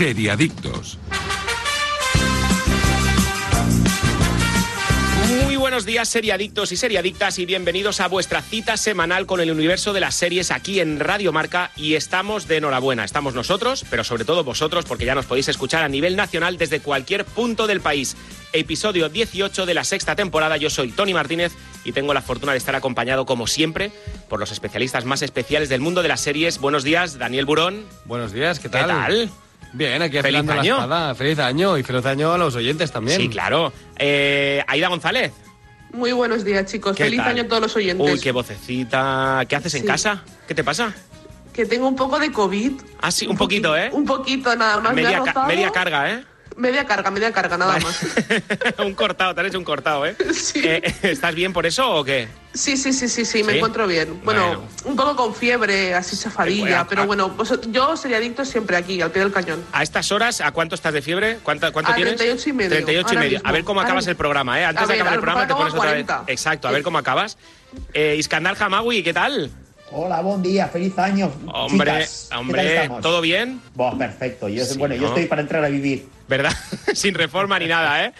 Seriadictos. Muy buenos días, seriadictos y seriadictas, y bienvenidos a vuestra cita semanal con el universo de las series aquí en Radio Marca. Y estamos de enhorabuena. Estamos nosotros, pero sobre todo vosotros, porque ya nos podéis escuchar a nivel nacional desde cualquier punto del país. Episodio 18 de la sexta temporada. Yo soy Tony Martínez y tengo la fortuna de estar acompañado, como siempre, por los especialistas más especiales del mundo de las series. Buenos días, Daniel Burón. Buenos días, ¿qué tal? ¿Qué tal? Bien, aquí Feliz afilando la año. espada. Feliz año y feliz año a los oyentes también. Sí, claro. Eh, Aida González. Muy buenos días, chicos. ¿Qué Feliz tal? año a todos los oyentes. Uy, qué vocecita. ¿Qué haces en casa? ¿Qué te pasa? Que tengo un poco de COVID. Ah, sí, un poquito, ¿eh? Un poquito nada más. me ha Media, ca- rozado. media carga, ¿eh? Media carga, media carga, nada Vale. más. un cortado, te han hecho un cortado, ¿eh? Sí. Eh, ¿Estás bien por eso o qué? Sí, sí, sí, sí, sí, me ¿Sí? encuentro bien. Bueno, Bueno. un poco con fiebre, así chafadilla, pero bueno, pues yo sería adicto siempre aquí, al pie del cañón. A estas horas, ¿a cuánto estás de fiebre? ¿Cuánto, cuánto A tienes? 38 y medio, 38 y medio. mismo. A ver cómo acabas el programa, ¿eh? Antes de acabar el programa te pones otra vez. 40. Exacto, a ver cómo acabas. Eh, Iskandar Hamawi, ¿qué tal? Hola, buen día, feliz año. Hombre, chicas. ¿Qué tal hombre? ¿todo bien? Buah, perfecto. Yo, Sí, bueno, ¿no? yo estoy para entrar a vivir ¿Verdad? Sin reforma ni nada, ¿eh?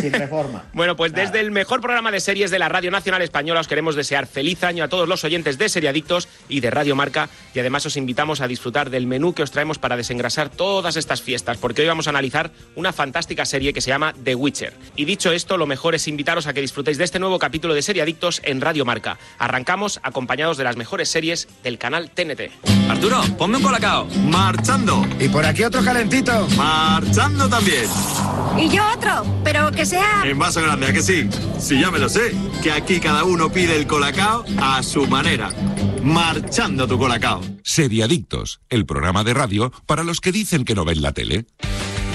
Sin reforma. Bueno, pues Nada. desde el mejor programa de series de la Radio Nacional Española os queremos desear feliz año a todos los oyentes de Seriadictos y de Radio Marca y además os invitamos a disfrutar del menú que os traemos para desengrasar todas estas fiestas porque hoy vamos a analizar una fantástica serie que se llama The Witcher. Y dicho esto, lo mejor es invitaros a que disfrutéis de este nuevo capítulo de Seriadictos en Radio Marca. Arrancamos acompañados de las mejores series del canal TNT. Arturo, ponme un colacao. Marchando. Y por aquí otro calentito. Marchando también. Y yo otro, pero que sea... En vaso grande, ¿a que sí? Sí, ya me lo sé. Que aquí cada uno pide el colacao a su manera. Marchando tu colacao. Seriadictos, el programa de radio para los que dicen que no ven la tele.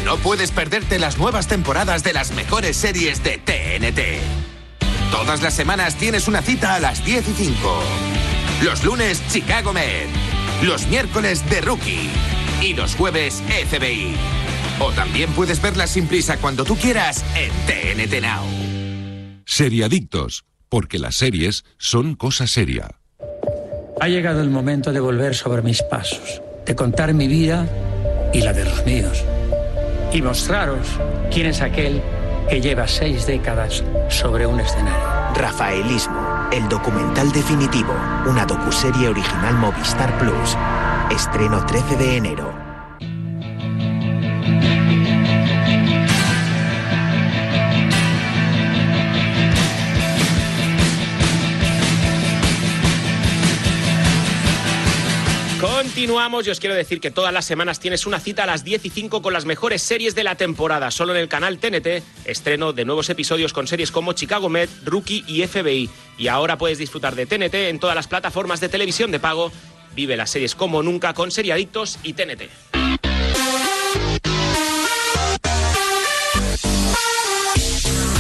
No puedes perderte las nuevas temporadas de las mejores series de TNT. Todas las semanas tienes una cita a las 10 y 5. Los lunes, Chicago Med. Los miércoles, The Rookie. Y los jueves, FBI. O también puedes verlas sin prisa cuando tú quieras en TNT Now. Seriadictos, porque las series son cosa seria. Ha llegado el momento de volver sobre mis pasos, de contar mi vida y la de los míos. Y mostraros quién es aquel que lleva seis décadas sobre un escenario. Rafaelismo, el documental definitivo, una docuserie original Movistar Plus. Estreno 13 de enero. Continuamos y os quiero decir que todas las semanas tienes una cita a las 10 y 5 con las mejores series de la temporada, solo en el canal TNT, estreno de nuevos episodios con series como Chicago Med, Rookie y FBI. Y ahora puedes disfrutar de TNT en todas las plataformas de televisión de pago. Vive las series como nunca con Seriadictos y TNT.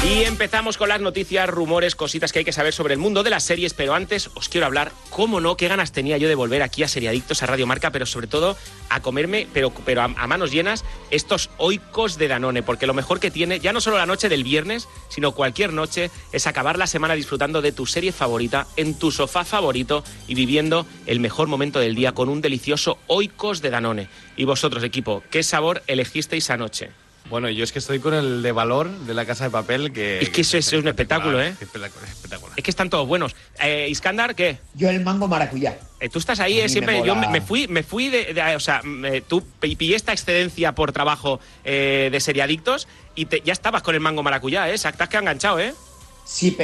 Y empezamos con las noticias, rumores, cositas que hay que saber sobre el mundo de las series, pero antes os quiero hablar, cómo no, qué ganas tenía yo de volver aquí a Seriadictos, a Radio Marca, pero sobre todo a comerme, pero, pero a, a manos llenas, estos oicos de Danone, porque lo mejor que tiene, ya no solo la noche del viernes, sino cualquier noche, es acabar la semana disfrutando de tu serie favorita, en tu sofá favorito y viviendo el mejor momento del día con un delicioso oicos de Danone. Y vosotros, equipo, ¿qué sabor elegisteis anoche? Bueno, yo es que estoy con el de valor de la casa de papel que. Es que eso es un espectáculo, ¿eh? Espectacular, espectacular. Es que están todos buenos. Eh, Iskandar, ¿qué? Yo el mango maracuyá. Eh, tú estás ahí, eh, siempre. me Yo me, me fui, me fui de, de- o sea, me- tú pi- pillé esta excedencia por trabajo eh, de seriadictos y te- ya estabas con el mango maracuyá, ¿eh? Te has quedado enganchado, ¿eh? Sí,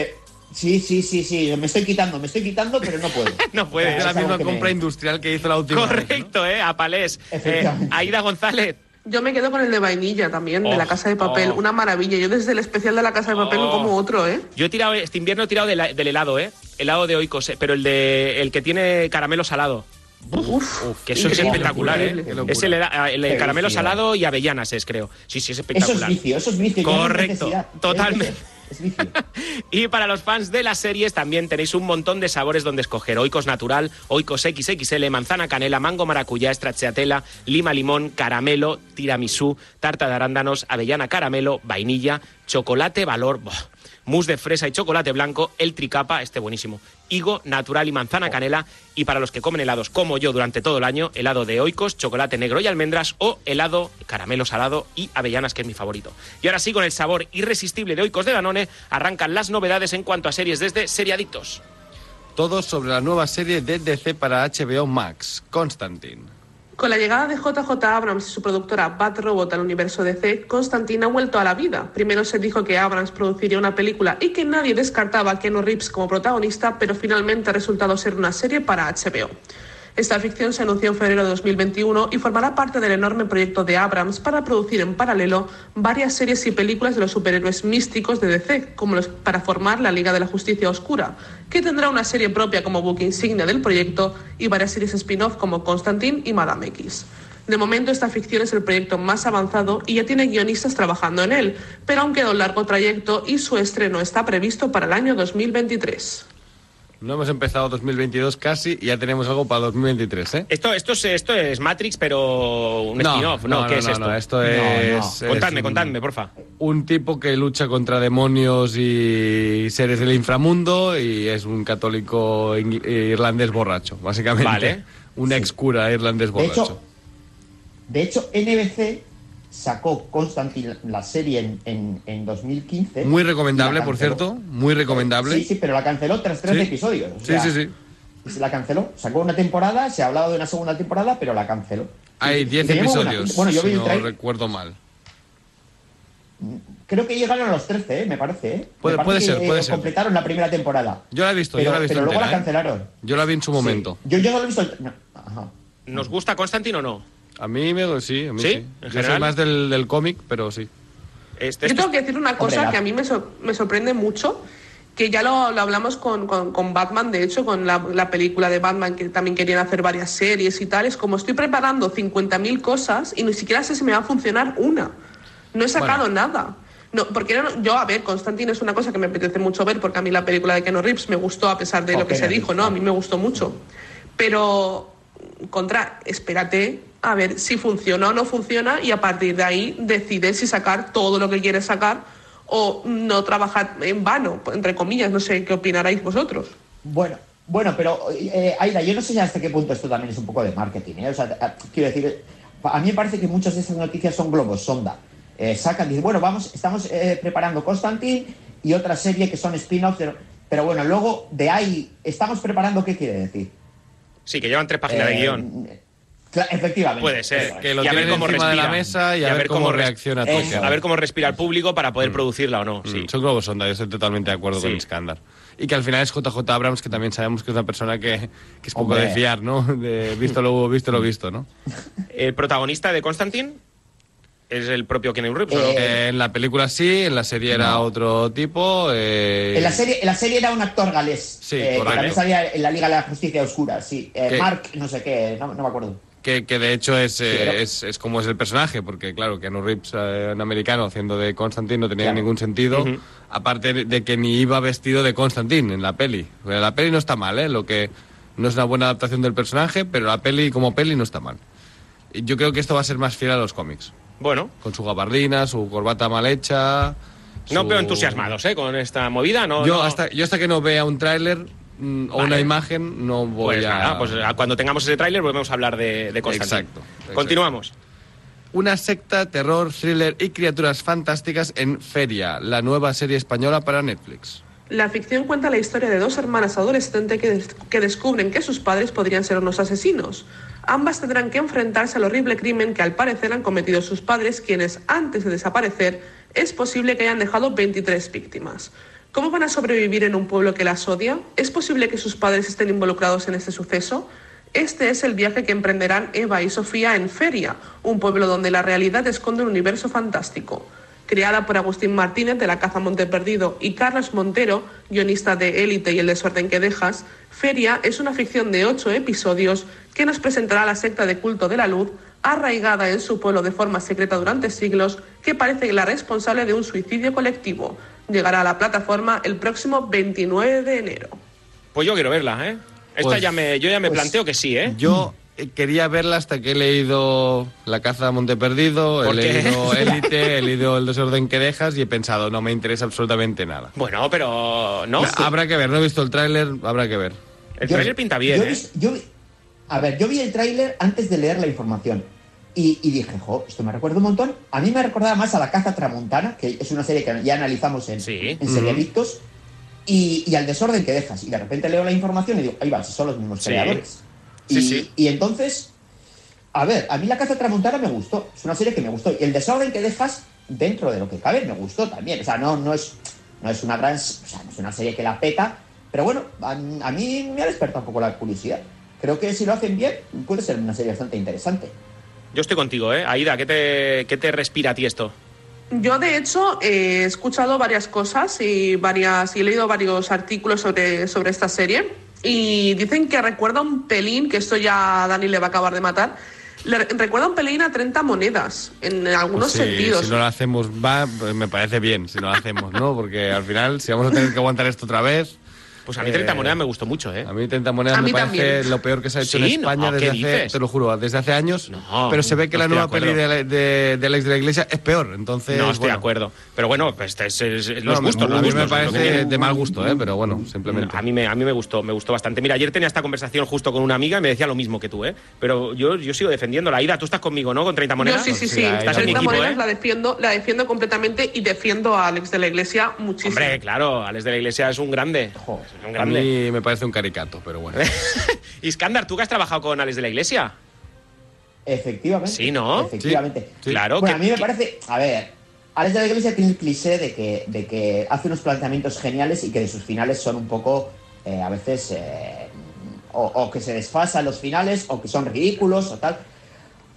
sí, sí, sí, sí. Me estoy quitando, me estoy quitando, pero no puedo. No puedes. Es la misma me- compra industrial que hizo la última. vez, ¿no? Correcto, ¿eh? A palés. Eh, Efectivamente. Aida González. Yo me quedo con el de vainilla también, de Oh, la casa de papel. oh. Una maravilla. Yo desde el especial de la casa de papel no Oh. como otro, ¿eh? Yo he tirado, este invierno he tirado del helado, ¿eh? Helado de oicos, eh, pero el de el que tiene caramelo salado. Uf, Que eso es espectacular. ¿eh? Es el, hela- el Qué caramelo salado y avellanas es, creo. Sí, sí, es Eso es espectacular. vicio, eso es vicio. no Correcto, totalmente. Y para los fans de las series también tenéis un montón de sabores donde escoger. Oikos natural, Oikos XXL, manzana canela, mango maracuyá, stracciatella, lima limón, caramelo, tiramisú, tarta de arándanos, avellana caramelo, vainilla, chocolate valor. Mousse de fresa y chocolate blanco, el tricapa, este buenísimo, higo, natural y manzana canela, y para los que comen helados como yo durante todo el año, helado de oicos, chocolate negro y almendras, o helado caramelo salado y avellanas, que es mi favorito. Y ahora sí, con el sabor irresistible de oicos de Danone, arrancan las novedades en cuanto a series desde Seriadictos. Todo sobre la nueva serie de DC para HBO Max, Constantine. Con la llegada de JJ Abrams y su productora Bad Robot al universo DC, Constantine ha vuelto a la vida. Primero se dijo que Abrams produciría una película y que nadie descartaba a Keanu Reeves como protagonista, pero finalmente ha resultado ser una serie para HBO. Esta ficción se anunció en febrero de 2021 y formará parte del enorme proyecto de Abrams para producir en paralelo varias series y películas de los superhéroes místicos de DC, como los para formar la Liga de la Justicia Oscura, que tendrá una serie propia como book insignia del proyecto y varias series spin-off como Constantine y Madame X. De momento esta ficción es el proyecto más avanzado y ya tiene guionistas trabajando en él, pero aún queda un largo trayecto y su estreno está previsto para el año 2023. No hemos empezado 2022 casi y ya tenemos algo para 2023, ¿eh? Esto, esto, es, esto es Matrix, pero un spin-off, ¿no? ¿Qué es esto? No, esto es, es Contadme, un- contadme, porfa. Un tipo que lucha contra demonios y seres del inframundo y es un católico irlandés borracho, básicamente. Vale. Un ex cura irlandés De borracho. hecho, de hecho, NBC sacó Constantine la serie en, en, en 2015. Muy recomendable, la por cierto. Muy recomendable. Sí, sí, pero la canceló tras tres Sí. episodios. o Sí, sea, sí, sí. Se la canceló. Sacó una temporada, se ha hablado de una segunda temporada, pero la canceló. Hay Sí, 10 tenía muy buena episodios. Bueno, yo si vi el no trailer. recuerdo mal. Creo que llegaron a los 13, ¿eh? me parece. ¿eh? Puede- Me puede parece ser, que puede ser. completaron la primera temporada. Yo la he visto, pero, yo la he visto pero luego entera, la ¿eh? cancelaron. Yo la vi en su momento. Yo, yo solo he visto. no, ajá. ¿Nos gusta Constantine o no? A mí me sí, a mí ¿Sí? sí. ¿En Yo general? soy más del, del cómic, pero sí. Este, Yo esto tengo que decir una cosa Hombre, que a mí me, sor- me sorprende mucho, que ya lo, lo hablamos con, con- con Batman, de hecho, con la, la película de Batman, que también querían hacer varias series y tal. Es como estoy preparando 50.000 cosas y ni siquiera sé si me va a funcionar una. No he sacado nada. No, porque no- yo, a ver, Constantine es una cosa que me apetece mucho ver, porque a mí la película de Keanu Reeves me gustó a pesar de Oh, lo que se dijo, ¿no? A mí me gustó mucho. Pero, contra, espérate a ver si funciona o no funciona y a partir de ahí decides si sacar todo lo que quieres sacar o no trabajar en vano, entre comillas, no sé qué opinaréis vosotros. Bueno, bueno, pero eh, Aida, yo no sé hasta qué punto esto también es un poco de marketing. ¿eh? O sea, eh, quiero decir, a mí me parece que muchas de estas noticias son globos, sonda. Eh, sacan, dicen, bueno, vamos, estamos eh, preparando Constantine y otra serie que son spin-offs, pero, pero bueno, luego de ahí, ¿estamos preparando qué quiere decir? Sí, que llevan tres páginas de Eh, guion. Efectivamente. Puede ser. Que lo Y a ver cómo de la respira. mesa y a ver cómo reacciona todo. A ver cómo respira el público para poder producirla o no. Sí. Mm, Son globos sonda, yo estoy totalmente de acuerdo Sí. con Iskandar. Y que al final es JJ Abrams, que también sabemos que es una persona que, que es poco Hombre. de fiar, ¿no? De visto lo visto, lo visto, ¿no? ¿El protagonista de Constantine es el propio Keanu Reeves? Eh, Eh, en la película sí, en la serie era otro tipo. eh, En la, serie, en la serie era un actor galés. Sí, eh, que también salía en la Liga de la Justicia Oscura, sí. Eh, Mark, no sé qué, no, no me acuerdo. Que, que de hecho es, eh, pero- es, es como es el personaje, porque claro, Keanu Reeves, eh, un americano haciendo de Constantine, no tenía Claro. ningún sentido. Ujú. Aparte de- que ni iba vestido de Constantine en la peli. La peli no está mal, ¿eh? Lo que no es una buena adaptación del personaje, pero la peli como peli no está mal. Yo creo que esto va a ser más fiel a los cómics. Bueno, Con su gabardina, su corbata mal hecha. no su- veo entusiasmados ¿eh? con esta movida. No, Yo, no- hasta, yo hasta que no vea un tráiler mm, o Vale. una imagen no voy Pues a... nada, pues a- cuando tengamos ese tráiler volvemos a hablar de, de Constantine. Exacto, exacto. Continuamos. Una secta, terror, thriller y criaturas fantásticas en Feria, la nueva serie española para Netflix. La ficción cuenta la historia de dos hermanas adolescentes que, des- que descubren que sus padres podrían ser unos asesinos. Ambas tendrán que enfrentarse al horrible crimen que al parecer han cometido sus padres, quienes antes de desaparecer es posible que hayan dejado 23 víctimas. ¿Cómo van a sobrevivir en un pueblo que las odia? ¿Es posible que sus padres estén involucrados en este suceso? Este es el viaje que emprenderán Eva y Sofía en Feria, un pueblo donde la realidad esconde un universo fantástico. Creada por Agustín Martínez de La Caza Monte Perdido y Carlos Montero, guionista de Élite y El desorden que dejas, Feria es una ficción de ocho episodios que nos presentará la secta de culto de la luz, arraigada en su pueblo de forma secreta durante siglos, que parece la responsable de un suicidio colectivo. Llegará a la plataforma el próximo 29 de enero. Pues yo quiero verla, ¿eh? Esta Pues- ya me, yo ya me pues- planteo que sí, ¿eh? Yo eh, quería verla hasta que he leído La caza a Monte Perdido, he leído Élite, he leído El desorden que dejas y he pensado, no me interesa absolutamente nada. Bueno, pero no. Habrá que ver, no he visto el tráiler, habrá que ver. El trailer pinta bien, yo ¿eh? yo a ver, yo vi el tráiler antes de leer la información. Y, y dije, jo, esto me recuerda un montón. A mí me recordaba más a La Caza Tramontana, que es una serie que ya analizamos en, en Seriadictos, y, y al desorden que dejas. Y de repente leo la información y digo, ahí va, si son los mismos Sí. creadores. Sí, y, sí. y entonces, a ver, a mí La Caza Tramontana me gustó. Es una serie que me gustó. Y el desorden que dejas, dentro de lo que cabe, me gustó también. O sea, no, no, es, no es una gran. O sea, no es una serie que la peta. Pero bueno, a, a mí me ha despertado un poco la curiosidad. Creo que si lo hacen bien, puede ser una serie bastante interesante. Yo estoy contigo, ¿eh? Aida, ¿qué te, qué te respira a ti esto? Yo, de hecho, eh, he escuchado varias cosas y, varias, y he leído varios artículos sobre, sobre esta serie. Y dicen que recuerda un pelín, que esto ya a Dani le va a acabar de matar, le recuerda un pelín a 30 monedas, en algunos Pues sí, sentidos. Si no lo hacemos, va, pues me parece bien si no lo hacemos, ¿no? Porque al final, si vamos a tener que aguantar esto otra vez. Pues a mí 30 monedas me gustó mucho, ¿eh? A mí 30 monedas A me mí parece también. lo peor que se ha hecho en Sí, España ¿qué desde hace, te lo juro, desde hace años. No, pero se ve que no la estoy de nueva peli de, de, del ex de la iglesia es peor, entonces. No estoy bueno. de acuerdo. Pero bueno, pues es, es- es No, los gustos, a los mí gustos. me es parece de mal gusto, ¿eh? pero bueno, simplemente. A mí, me, a mí me gustó, me gustó bastante. Mira, ayer tenía esta conversación justo con una amiga y me decía lo mismo que tú, ¿eh? Pero yo, yo sigo defendiendo la ida. Tú estás conmigo, ¿no? Con 30 Yo monedas. sí, sí, sí. Estás en mi 30 equipo, monedas ¿eh? la defiendo, la defiendo completamente y defiendo a Alex de la Iglesia muchísimo. Hombre, claro, Alex de la Iglesia es un grande. Es un A mí me parece un caricato, pero bueno. Iskandar, ¿tú que has trabajado con Alex de la Iglesia? Efectivamente. Sí, ¿no? Efectivamente. Sí. Claro, Bueno, que- a mí me que- parece. A ver, Alex de la Iglesia tiene el cliché de que, de que hace unos planteamientos geniales y que de sus finales son un poco. eh, a veces. eh, o, o que se desfasan los finales, o que son ridículos, o tal.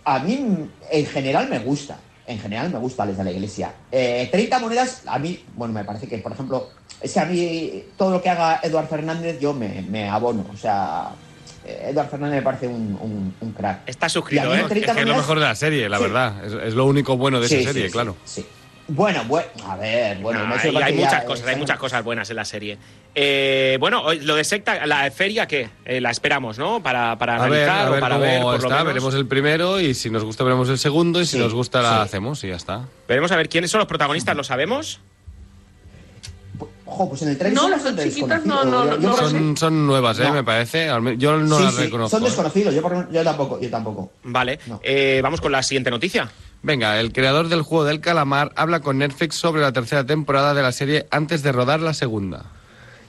A mí, en general, me gusta. En general, me gusta Alex de la Iglesia. Eh, 30 monedas, a mí. Bueno, me parece que, por ejemplo. Es que a mí todo lo que haga Eduard Fernández yo me, me abono. O sea, eh, Eduard Fernández me parece un, un- un crack. Está suscrito, ¿eh? en 30 Es que es lo mejor de la serie, la Sí. verdad. Es, es lo único bueno de Sí, esa serie, sí, claro. sí. Bueno, bueno, a ver, bueno, No, he hay, hay muchas ya, cosas, eh, hay muchas cosas buenas en la serie. Eh, bueno, lo de secta, la feria, ¿qué? Eh, la esperamos, ¿no? Para, para A ver, analizar a ver o para cómo ver, por lo menos. veremos el primero y si nos gusta veremos el segundo y si Sí, nos gusta la sí. hacemos y ya está. Veremos a ver quiénes son los protagonistas, ¿lo sabemos? Ojo, pues en el trailer No, son chiquitas no, no, Yo- no, yo. Son, son nuevas, ¿eh? No. Me parece. Yo no Sí, las sí, reconozco. Son ¿eh? desconocidos, yo, por- yo tampoco, yo tampoco. Vale, No. eh, vamos con la siguiente noticia. Venga, el creador del juego del calamar habla con Netflix sobre la tercera temporada de la serie antes de rodar la segunda.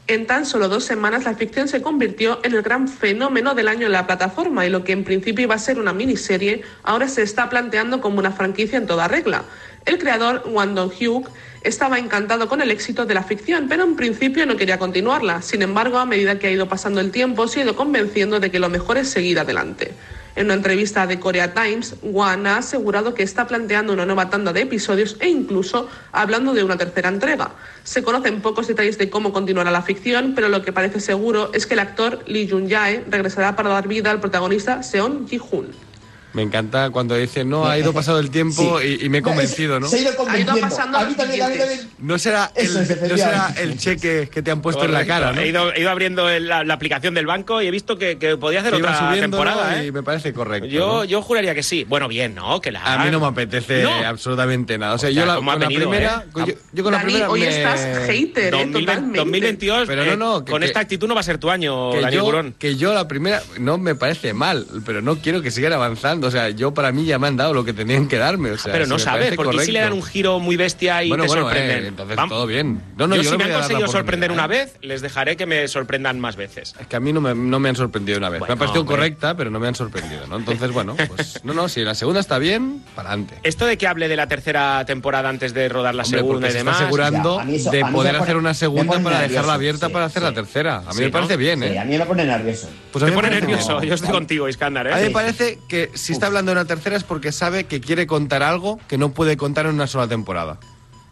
En tan solo dos semanas, la ficción se convirtió en el gran fenómeno del año en la plataforma y lo que en principio iba a ser una miniserie, ahora se está planteando como una franquicia en toda regla. El creador, Wandon Hugh, estaba encantado con el éxito de la ficción, pero en principio no quería continuarla. Sin embargo, a medida que ha ido pasando el tiempo, se ha ido convenciendo de que lo mejor es seguir adelante. En una entrevista de Korea Times, Wan ha asegurado que está planteando una nueva tanda de episodios e incluso hablando de una tercera entrega. Se conocen pocos detalles de cómo continuará la ficción, pero lo que parece seguro es que el actor Lee Jun-jae regresará para dar vida al protagonista Seon Ji-hoon. Me encanta cuando dice, no, ha ido pasado el tiempo y, y me he convencido, ¿no? Se ha ido Ha convenciendo. ido pasando a mí los también, a mí siguientes. también. No será, el, no será cheque que te han puesto en la cara, ¿no? He ido, he ido abriendo el- la, la aplicación del banco y he visto que, que podía hacer Que otra temporada, y ¿eh? me parece correcto. Yo, ¿no? yo juraría que sí. Bueno, bien, ¿no? Que la A mí no me apetece No. absolutamente nada. O sea, O sea, yo la, ¿cómo ha primera, eh? con- yo, yo con la Dani, primera hoy me- estás hater, ¿eh? 2020 Totalmente. 2022, Pero eh, no, no, que- con que- esta actitud no va a ser tu año, Burón. que yo la primera no me parece mal, pero no quiero que sigan avanzando. O sea, yo para mí ya me han dado lo que tenían que darme. O sea, pero no sabes, porque si le dan correcto. un giro muy bestia y bueno, te bueno, sorprenden. eh, entonces Vam- todo bien. No, no, yo, yo, si me han conseguido sorprender una oportunidad, vez, les dejaré que me sorprendan más veces. Es que a mí no me, no me han sorprendido una vez. Bueno, me ha parecido hombre. correcta, pero no me han sorprendido, ¿no? Entonces, bueno, pues no, no, si la segunda está bien, para adelante. Esto de que hable de la tercera temporada antes de rodar la Hombre, segunda y se demás. está asegurando Ya, a mí eso- de poder pone- hacer una segunda para nervioso, dejarla abierta sí, para hacer la tercera. A mí Sí, me parece bien, Sí, ¿eh? a mí me pone nervioso. Pues a Te mí me pone nervioso. Yo estoy contigo, Iskandar, ¿eh? A mí me parece que si está hablando de una tercera es porque sabe que quiere contar algo que no puede contar en una sola temporada.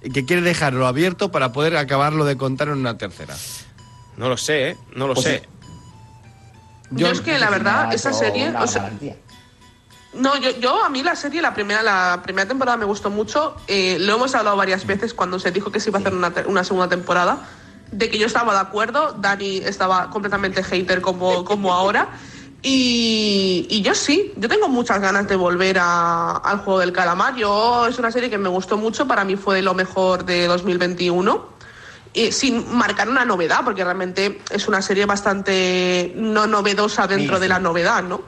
Y que quiere dejarlo abierto para poder acabarlo de contar en una tercera. No lo sé, ¿eh? No lo Pues sé. Yo, es que la verdad, esa serie... o sea. No, yo, yo a mí la serie, la primera, la primera temporada me gustó mucho. Eh, lo hemos hablado varias veces cuando se dijo que se iba a hacer una, una segunda temporada. De que yo estaba de acuerdo, Dani estaba completamente hater como, como ahora. Y, y yo sí, yo tengo muchas ganas de volver a- al juego del calamar. Yo es una serie que me gustó mucho, para mí fue lo mejor de 2021. Y sin marcar una novedad, porque realmente es una serie bastante no novedosa dentro Sí, de la novedad, ¿no?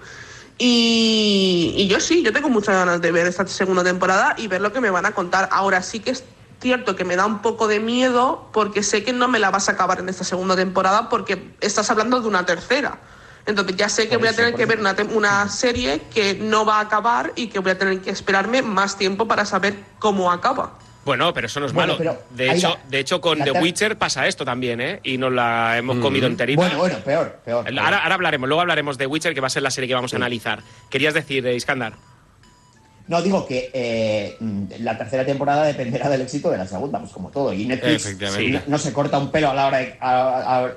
Y, y yo sí, yo tengo muchas ganas de ver esta segunda temporada y ver lo que me van a contar. Ahora sí que es cierto que me da un poco de miedo porque sé que no me la vas a acabar en esta segunda temporada porque estás hablando de una tercera. Entonces ya sé que Por voy a tener que ver una, una serie que no va a acabar y que voy a tener que esperarme más tiempo para saber cómo acaba. Bueno, pero eso no es Bueno, malo. pero de, hecho, la- de hecho, con The Witcher pasa esto también, ¿eh? Y nos la hemos comido enterita. Bueno, bueno, peor, peor. peor. Ahora, ahora hablaremos, luego hablaremos de Witcher, que va a ser la serie que vamos a analizar. Querías decir, eh, Iskandar. No, digo que eh, la tercera temporada dependerá del éxito de la segunda, pues como todo. Y Netflix Efectivamente. no, no se corta un pelo a la hora de, a,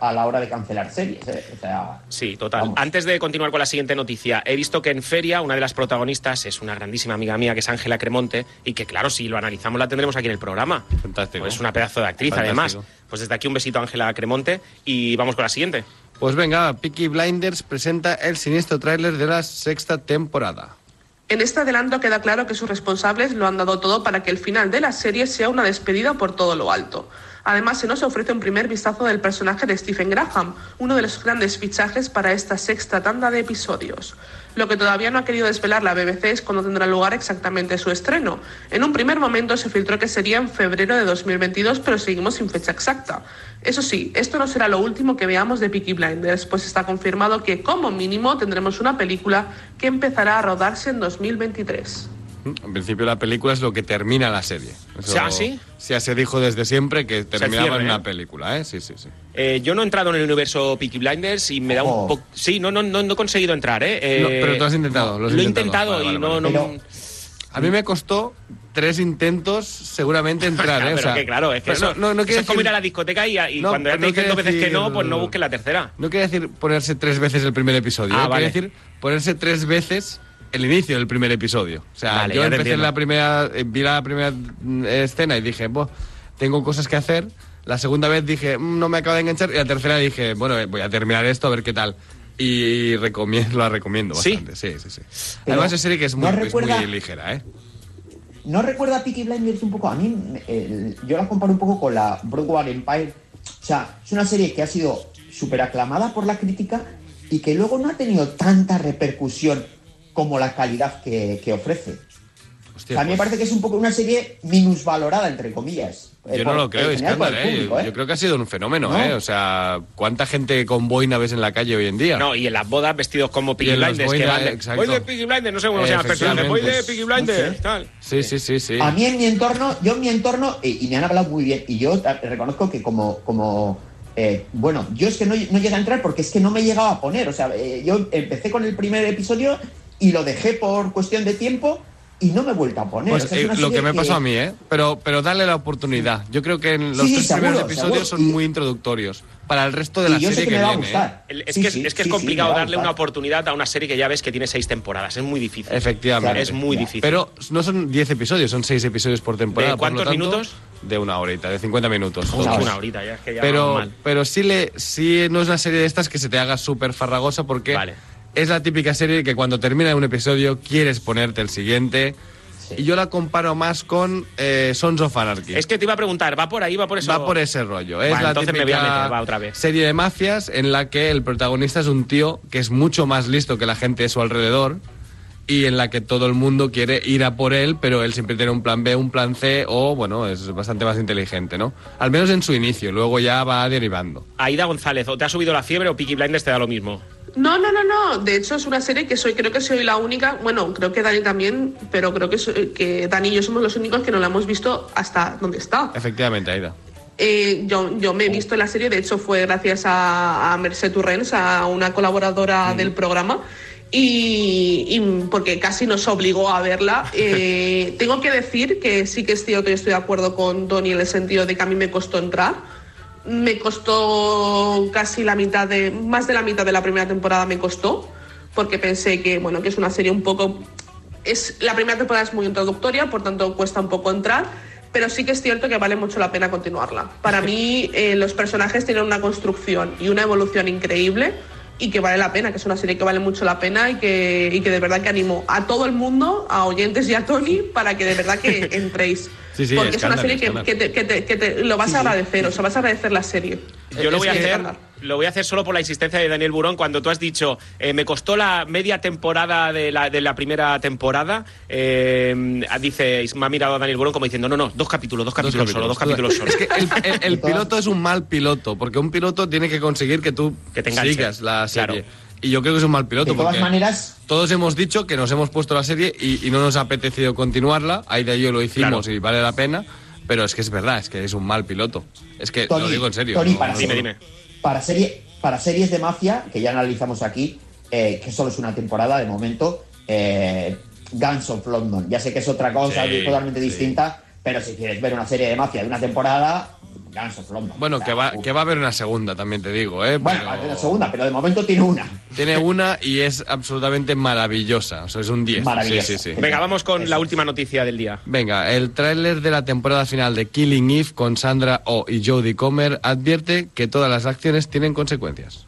a- a la hora de cancelar series. ¿eh? O sea, Sí, total. Vamos. Antes de continuar con la siguiente noticia, he visto que en Feria una de las protagonistas es una grandísima amiga mía, que es Ángela Cremonte, y que claro, si lo analizamos la tendremos aquí en el programa. Fantástico. Pues es una pedazo de actriz, Fantástico. además. Pues desde aquí un besito a Ángela Cremonte y vamos con la siguiente. Pues venga, Peaky Blinders presenta el siniestro tráiler de la sexta temporada. En este adelanto queda claro que sus responsables lo han dado todo para que el final de la serie sea una despedida por todo lo alto. Además, se nos ofrece un primer vistazo del personaje de Stephen Graham, uno de los grandes fichajes para esta sexta tanda de episodios. Lo que todavía no ha querido desvelar la BBC es cuándo tendrá lugar exactamente su estreno. En un primer momento se filtró que sería en febrero de 2022, pero seguimos sin fecha exacta. Eso sí, esto no será lo último que veamos de Peaky Blinders, pues está confirmado que como mínimo tendremos una película que empezará a rodarse en 2023. En principio la película es lo que termina la serie. Eso- ¿Ah, sí? Ya se dijo desde siempre que terminaba cierre, en una ¿eh? película, ¿eh? Sí, sí, sí. Eh, yo no he entrado en el universo Peaky Blinders y me da un Ojo. poco... Sí, no, no, no, no he conseguido entrar, ¿eh? Eh, No, pero tú has intentado, lo has Lo he intentado. Vale, y vale, no... vale. no- A mí me costó tres intentos seguramente entrar, ¿eh? O pero sea, que claro, es que eso, no, no, no eso quiere es como ir a la discoteca y, y No, cuando ya te no dicen dos quiere veces que no, decir- pues no busques la tercera. No quiere decir ponerse tres veces el primer episodio, Ah, ¿eh? vale. quiere decir ponerse tres veces el inicio del primer episodio. O sea, Vale, yo empecé entiendo. la primera, vi la primera mm, escena y dije, "Buah, tengo cosas que hacer. La segunda vez dije, "Mm, no me acaba de enganchar. Y la tercera dije, bueno, eh, voy a terminar esto a ver qué tal. Y recomiendo, la recomiendo ¿Sí? bastante. Sí, sí, sí. Pero, Además, es serie que es muy, ¿no es recuerda- muy ligera, ¿eh? ¿No recuerda a Peaky Blinders un poco? A mí, eh, yo la comparo un poco con la Broadway Empire. O sea, es una serie que ha sido súper aclamada por la crítica y que luego no ha tenido tanta repercusión como la calidad que, que ofrece. Hostia, a mí me pues, parece que es un poco una serie minusvalorada, entre comillas. eh, yo no lo creo, el ¿eh? público, Yo, yo creo que ha sido un fenómeno, ¿No? ¿eh? O sea, ¿cuánta gente con boina ves en la calle hoy en día? No, y en las bodas vestidos como las Blinders, que boinas, van de, exacto. voy de Peaky Blinders, no sé cómo se llama personaje, voy de. Peaky Blinders, No sé. tal. Sí, sí, sí, sí. A mí en mi entorno, yo en mi entorno, eh, y me han hablado muy bien, y yo reconozco que como, como eh, bueno, yo es que no, no llegué a entrar porque es que no me llegaba a poner, o sea, eh, yo empecé con el primer episodio y lo dejé por cuestión de tiempo y no me he vuelto a poner. Pues O sea, es eh, una lo que me pasó a mí, ¿eh? Pero, pero dale la oportunidad. Yo creo que en los Sí, sí, tres seguro, primeros episodios seguro. son Y- muy introductorios para el resto de la serie que que, viene. ¿eh? Es Sí, que, es, sí, es que es sí, sí, complicado darle una oportunidad a una serie que ya ves que tiene seis temporadas. Es muy difícil. Efectivamente. Es muy Ya. difícil. Pero no son 10 episodios, son 6 episodios por temporada. ¿De por lo cuántos tanto, minutos? De una horita, de 50 minutos. Todos. una horita, ya es que ya pero, mal. pero sí, le, sí no es una serie de estas que se te haga súper farragosa porque Vale. Es la típica serie que cuando termina un episodio quieres ponerte el siguiente. Y yo la comparo más con eh, Sons of Anarchy. Es que te iba a preguntar, ¿va por ahí, va por eso? Va por ese rollo. Es la entonces me voy a meter, va otra vez. serie de mafias en la que el protagonista es un tío que es mucho más listo que la gente de su alrededor y en la que todo el mundo quiere ir a por él, pero él siempre tiene un plan B, un plan C o, bueno, es bastante más inteligente, ¿no? Al menos en su inicio, luego ya va derivando. Aida González, o te ha subido la fiebre o Peaky Blinders te da lo mismo. No, no, no, no. De hecho, es una serie que soy, creo que soy la única. Bueno, creo que Dani también, pero creo que, soy- que Dani y yo somos los únicos que no la hemos visto hasta donde está. Efectivamente, Aida. Eh, yo, yo me he visto la serie, de hecho, fue gracias a, a Turrens, a una colaboradora del programa. Y, y porque casi nos obligó a verla. Eh, tengo que decir que sí que es cierto, yo estoy de acuerdo con Tony en el sentido de que a mí me costó entrar. Me costó casi la mitad de, más de la mitad de la primera temporada me costó, porque pensé que, bueno, que es una serie un poco es, la primera temporada es muy introductoria, por tanto cuesta un poco entrar, pero sí que es cierto que vale mucho la pena continuarla. Para mí eh, los personajes tienen una construcción y una evolución increíble y que vale la pena, que es una serie que vale mucho la pena y que, y que de verdad que animo a todo el mundo, a oyentes y a Tony, para que de verdad que entréis. Sí, sí, Porque es una serie que, que te, que te- que te- lo vas a agradecer, o sea, vas a agradecer la serie. Yo lo voy a que- hacer, lo voy a hacer solo por la insistencia de Daniel Burón. Cuando tú has dicho, eh, me costó la media temporada de la, de la primera temporada, eh, dice, me ha mirado a Daniel Burón como diciendo, no, no, dos capítulos, dos capítulos, solo, dos capítulos solo. Es que el, el- el piloto es un mal piloto, porque un piloto tiene que conseguir que tú te enganche. sigas la Claro. Y yo creo que es un mal piloto. De todas maneras- Todos hemos dicho que nos hemos puesto la serie y, y no nos ha apetecido continuarla. Ahí de yo lo hicimos y vale la pena. Pero es que es verdad, es que es un mal piloto. Es que Tony, lo digo en serio. Tony, no- para, no- serie- Para, serie, para series de mafia, que ya analizamos aquí, eh, que solo es una temporada de momento, eh, Guns of London. Ya sé que es otra cosa Sí, totalmente sí. distinta, pero si quieres ver una serie de mafia de una temporada, Guns of London. Bueno, que va, que va a haber una segunda, también te digo, ¿eh? Bueno, Pero- la segunda, pero de momento tiene una. Tiene una y es absolutamente maravillosa. O sea, es un 10. Maravillosa. Sí, sí, sí. Venga, vamos con la última noticia del día. Venga, el tráiler de la temporada final de Killing Eve con Sandra Oh y Jodie Comer advierte que todas las acciones tienen consecuencias.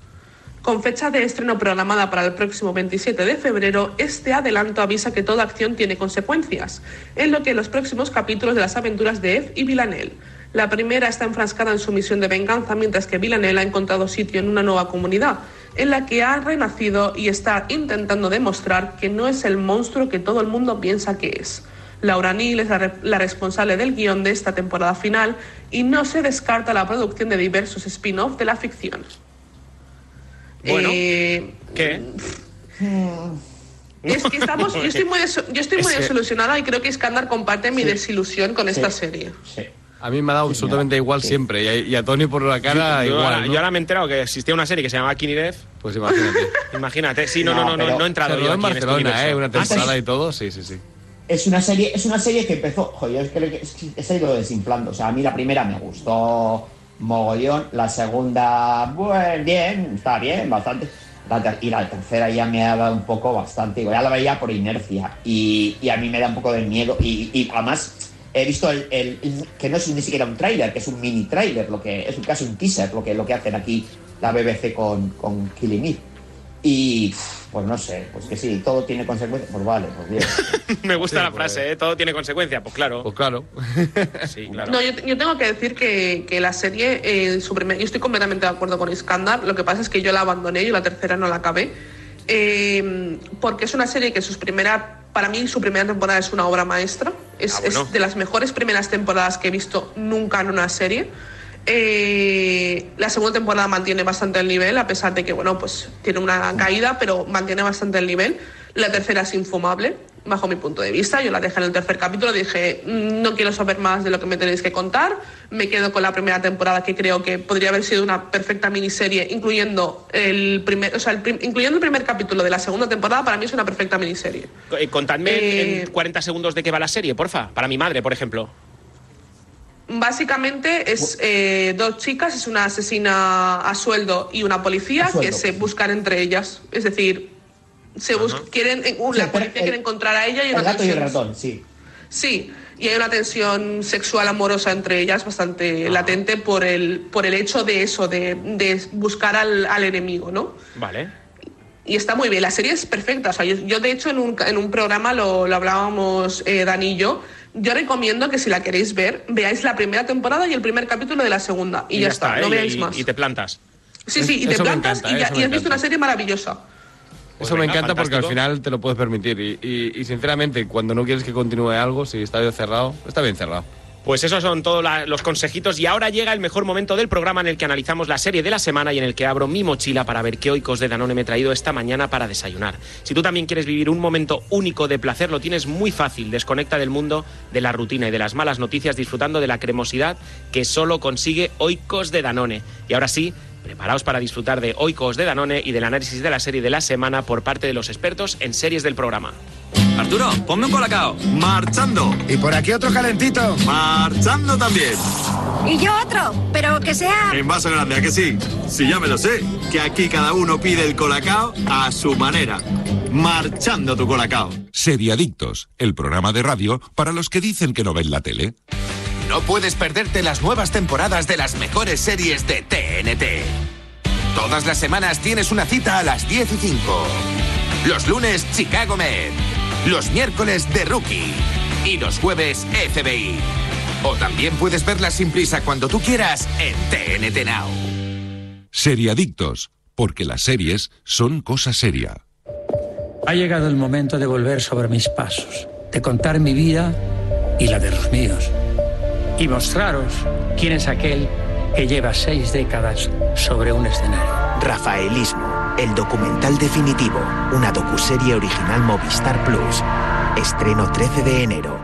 Con fecha de estreno programada para el próximo 27 de febrero, este adelanto avisa que toda acción tiene consecuencias, en lo que los próximos capítulos de las aventuras de Eve y Villanelle. La primera está enfrascada en su misión de venganza, mientras que Villanelle ha encontrado sitio en una nueva comunidad, en la que ha renacido y está intentando demostrar que no es el monstruo que todo el mundo piensa que es. Laura Neal es la, la responsable del guion de esta temporada final y no se descarta la producción de diversos spin-off de la ficción. Bueno, Eh, ¿Qué? es que estamos, yo estoy muy, deso- yo estoy muy Es que- desilusionada y creo que Iskandar comparte mi desilusión con esta Sí. serie. A mí me ha dado absolutamente igual siempre. Y a, y a Tony por la cara yo, igual. ahora, ¿no? yo ahora me he enterado que existía una serie que se llamaba Killing Eve. Pues imagínate. Imagínate. Sí, no, no, no, no, pero- no he entrado yo en este Barcelona, universo. ¿eh? Una Ah, sí. temporada y todo. Sí, sí, sí. Es una serie, es una serie que empezó, joder, yo creo que es que se ha ido desinflando. O sea, a mí la primera me gustó mogollón, la segunda, bueno, bien, está bien, bastante. La y la tercera ya me ha dado un poco bastante, ya la veía por inercia y, y a mí me da un poco de miedo. Y, y además he visto el, el- el- que no es ni siquiera un tráiler, que es un mini tráiler, lo que es casi un teaser, lo que, lo que hacen aquí la BBC con, con Killing Eve. Y pues no sé, pues que sí, todo tiene consecuencias, pues vale, pues bien. Me gusta Sí, la pues- frase, ¿eh? Todo tiene consecuencia. Pues claro. Pues claro. Sí, claro. No, yo, yo tengo que decir que, que la serie, eh, su primer- yo estoy completamente de acuerdo con Iskandar, lo que pasa es que yo la abandoné y la tercera no la acabé, eh, porque es una serie que sus primera, para mí su primera temporada es una obra maestra, es, Ah, bueno. es de las mejores primeras temporadas que he visto nunca en una serie. Eh, la segunda temporada mantiene bastante el nivel, a pesar de que, bueno, pues tiene una caída, pero mantiene bastante el nivel. La tercera es infumable, bajo mi punto de vista. Yo la dejé en el tercer capítulo, dije, "Mm, no quiero saber más de lo que me tenéis que contar. Me quedo con la primera temporada, que creo que podría haber sido una perfecta miniserie, incluyendo el primer, o sea, el prim- incluyendo el primer capítulo de la segunda temporada, para mí es una perfecta miniserie. Eh, Contadme Eh, en 40 segundos de qué va la serie, porfa. Para mi madre, por ejemplo. Básicamente es eh, dos chicas, es una asesina a sueldo y una policía que se buscan entre ellas. Es decir, se bus- quieren, eh, la policía el- quiere encontrar a ella y El una gato y el ratón, sí. Sí, y hay una tensión sexual amorosa entre ellas bastante latente por el, por el hecho de eso, de, de buscar al, al enemigo, ¿no? Vale. Y está muy bien, la serie es perfecta. O sea, yo, yo, de hecho en un, en un programa lo, lo hablábamos eh, Dani y yo. Yo recomiendo que si la queréis ver, veáis la primera temporada y el primer capítulo de la segunda. Y, ya, está, ¿eh? no veáis y- más. Y te plantas. Sí, sí, y te Eso plantas encanta, y, ya- y has visto una serie maravillosa. Pues Eso me encanta porque al final te lo puedes permitir. Y, y- y, sinceramente, cuando no quieres que continúe algo, si está bien cerrado, está bien cerrado. Pues esos son todos los consejitos y ahora llega el mejor momento del programa en el que analizamos la serie de la semana y en el que abro mi mochila para ver qué oicos de Danone me he traído esta mañana para desayunar. Si tú también quieres vivir un momento único de placer, lo tienes muy fácil. Desconecta del mundo, de la rutina y de las malas noticias disfrutando de la cremosidad que solo consigue oicos de Danone. Y ahora sí, preparaos para disfrutar de oicos de Danone y del análisis de la serie de la semana por parte de los expertos en series del programa. Arturo, ponme un colacao. Marchando. Y por aquí otro calentito. Marchando también. Y yo otro, pero que sea... En vaso grande, ¿a que sí? Si ya me lo sé, que aquí cada uno pide el colacao a su manera. Marchando tu colacao. Seriadictos, el programa de radio para los que dicen que no ven la tele. No puedes perderte las nuevas temporadas de las mejores series de TNT. Todas las semanas tienes una cita a las 10 y 5. Los lunes, Chicago Med. Los miércoles, The Rookie. Y los jueves, FBI. O también puedes verla sin prisa cuando tú quieras en TNT Now. Seriadictos, porque las series son cosa seria. Ha llegado el momento de volver sobre mis pasos, de contar mi vida y la de los míos. Y mostraros quién es aquel que lleva seis décadas sobre un escenario. Rafaelismo, el documental definitivo, una docuserie original Movistar Plus. Estreno 13 de enero.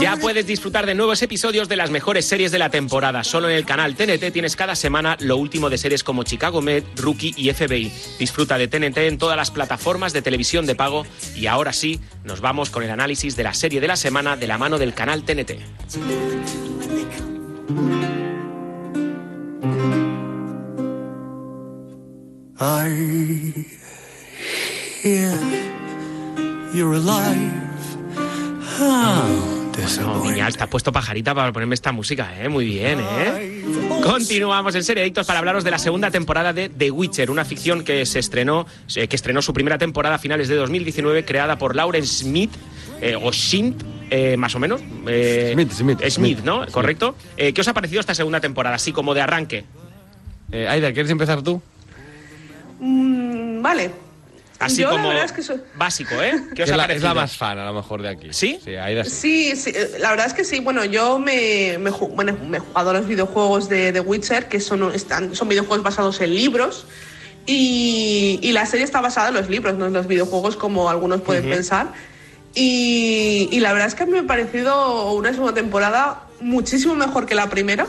Ya puedes disfrutar de nuevos episodios de las mejores series de la temporada. Solo en el canal TNT tienes cada semana lo último de series como Chicago Med, Rookie y FBI. Disfruta de TNT en todas las plataformas de televisión de pago y ahora sí, nos vamos con el análisis de la serie de la semana de la mano del canal TNT. I hear you're alive. Ah, No, Viñal, te has puesto pajarita para ponerme esta música, ¿eh? Muy bien, ¿eh? Continuamos en Serie para hablaros de la segunda temporada de The Witcher, una ficción que se estrenó, eh, que estrenó su primera temporada a finales de 2019, creada por Lauren Smith, eh, o Shint, eh, más o menos. Eh, Smith, Smith, Smith, Smith. ¿no? Correcto. Eh, ¿Qué os ha parecido esta segunda temporada, así como de arranque? Eh, Aida, ¿quieres empezar tú? Mm, vale. Así Yo la como verdad es que soy- básico, ¿eh? ¿Qué os es, la, es la más fan, a lo mejor, de aquí. ¿Sí? Sí, Aida sí. Sí, sí, la verdad es que sí. Bueno, yo me, me, bueno, me he jugado a los videojuegos de The Witcher, que son, están, son videojuegos basados en libros. Y, y la serie está basada en los libros, no en los videojuegos, como algunos pueden pensar. Y, y la verdad es que a mí me ha parecido una segunda temporada muchísimo mejor que la primera.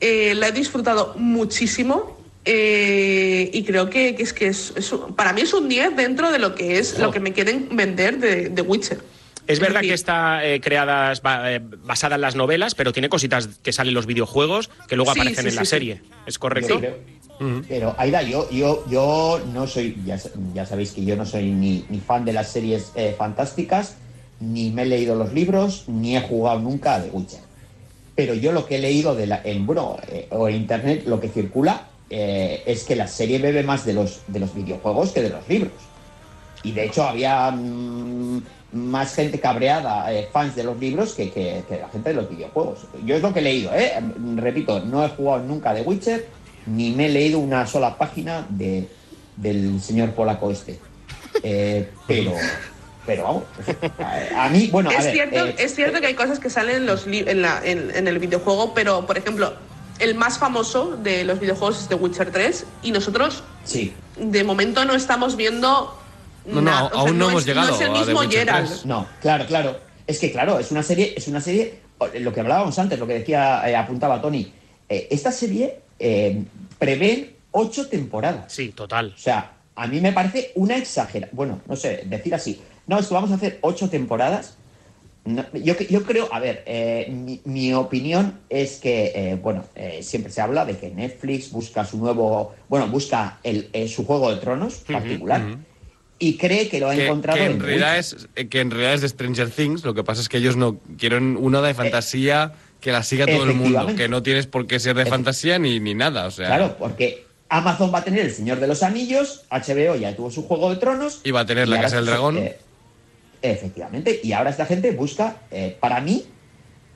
Eh, la he disfrutado muchísimo. Eh, y creo que, que es que es, para mí es un 10 dentro de lo que es lo que me quieren vender de, de Witcher. Es verdad que está eh, creada, eh, basada en las novelas, pero tiene cositas que salen en los videojuegos que luego Sí, aparecen sí, en la sí, serie. ¿Es correcto? Yo creo- Pero Aida, yo, yo, yo no soy, ya, ya sabéis que yo no soy ni, ni fan de las series eh, fantásticas, ni me he leído los libros, ni he jugado nunca a The Witcher. Pero yo lo que he leído de la, en, bueno, eh, o en internet, lo que circula eh, es que la serie bebe más de los, de los videojuegos que de los libros. Y de hecho había mm, más gente cabreada, eh, fans de los libros, que, que- que la gente de los videojuegos. Yo es lo que he leído, ¿eh? Repito, no he jugado nunca de Witcher, ni me he leído una sola página de, del señor polaco este. Eh, pero, pero vamos, a, mí, bueno, a es, ver, cierto, eh, es cierto que hay cosas que salen en, los en, la- en- en el videojuego, pero por ejemplo, el más famoso de los videojuegos es The Witcher 3 y nosotros sí. de momento no estamos viendo. No, no, nada, o sea, aún no es- hemos llegado es el mismo Geralt. 3. No, claro, claro. Es que claro, es una serie, es una serie, lo que hablábamos antes, lo que decía, eh, apuntaba Tony. eh, esta serie eh, prevé ocho temporadas. Sí, total. O sea, a mí me parece una exageración. Bueno, no sé, decir así. No, es que vamos a hacer ocho temporadas. No, yo, yo creo, a ver, eh, mi, mi opinión es que, eh, bueno, eh, siempre se habla de que Netflix busca su nuevo, bueno, busca el, su juego de tronos particular y cree que lo ha Que, encontrado que en en realidad es, que en realidad es de Stranger Things, lo que pasa es que ellos no quieren una de fantasía que la siga todo el mundo, que no tienes por qué ser de fantasía ni, ni nada, o sea... Claro, porque Amazon va a tener El Señor de los Anillos, HBO ya tuvo su Juego de Tronos. Y va a tener La Casa del Dragón. eh, efectivamente, y ahora esta gente busca, eh, para mí,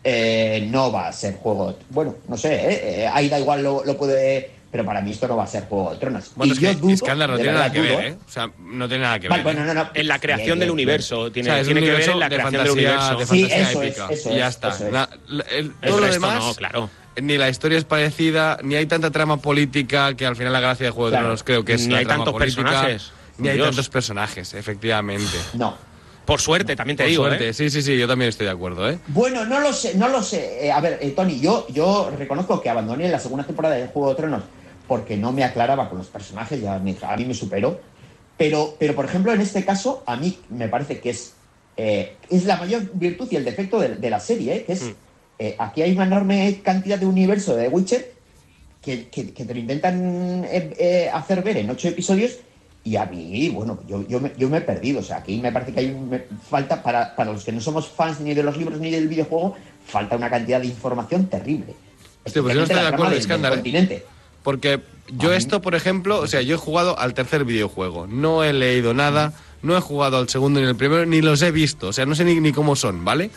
eh, no va a ser Juego de Bueno, no sé, eh, eh, Aida igual lo, lo puede... Pero para mí esto no va a ser Juego de Tronos. Bueno, y es yo que dudo, Iskandar no tiene nada que ver, ¿eh? O sea, no tiene nada que Vale, ver. bueno, no, no. En la creación Bien, del universo. Tiene, O sea, es tiene un que ver en la de creación del fantasía, universo. de Sí, fantasía eso es, épica. eso ya es, está. eso es. Na- el- El todo lo demás, no, claro. ni la historia es parecida, ni hay tanta trama política, que al final la gracia de Juego de. Tronos creo que es Ni la hay trama tantos política, personajes. Ni hay tantos personajes, efectivamente. No. Por suerte, también te Por digo, suerte, ¿eh? sí, sí, sí, yo también estoy de acuerdo, ¿eh? Bueno, no lo sé, no lo sé. Eh, a ver, eh, Tony, yo, yo reconozco que abandoné la segunda temporada de Juego de Tronos porque no me aclaraba con los personajes, ya me- a mí me superó. Pero, pero, por ejemplo, en este caso, a mí me parece que es, eh, es la mayor virtud y el defecto de, de la serie, ¿eh? que es, eh, aquí hay una enorme cantidad de universo de The Witcher que, que- que te lo intentan eh, eh, hacer ver en ocho episodios y a mí, bueno, yo, yo, me, yo me he perdido. O sea, aquí me parece que hay un- me- falta, para, para los que no somos fans ni de los libros ni del videojuego, falta una cantidad de información terrible. Hostia, pues yo no estoy de acuerdo, del ¿eh? continente. Porque yo esto, por ejemplo, o sea, yo he jugado al tercer videojuego, no he leído nada, no he jugado al segundo ni al primero, ni los he visto, o sea, no sé ni, ni cómo son, ¿vale?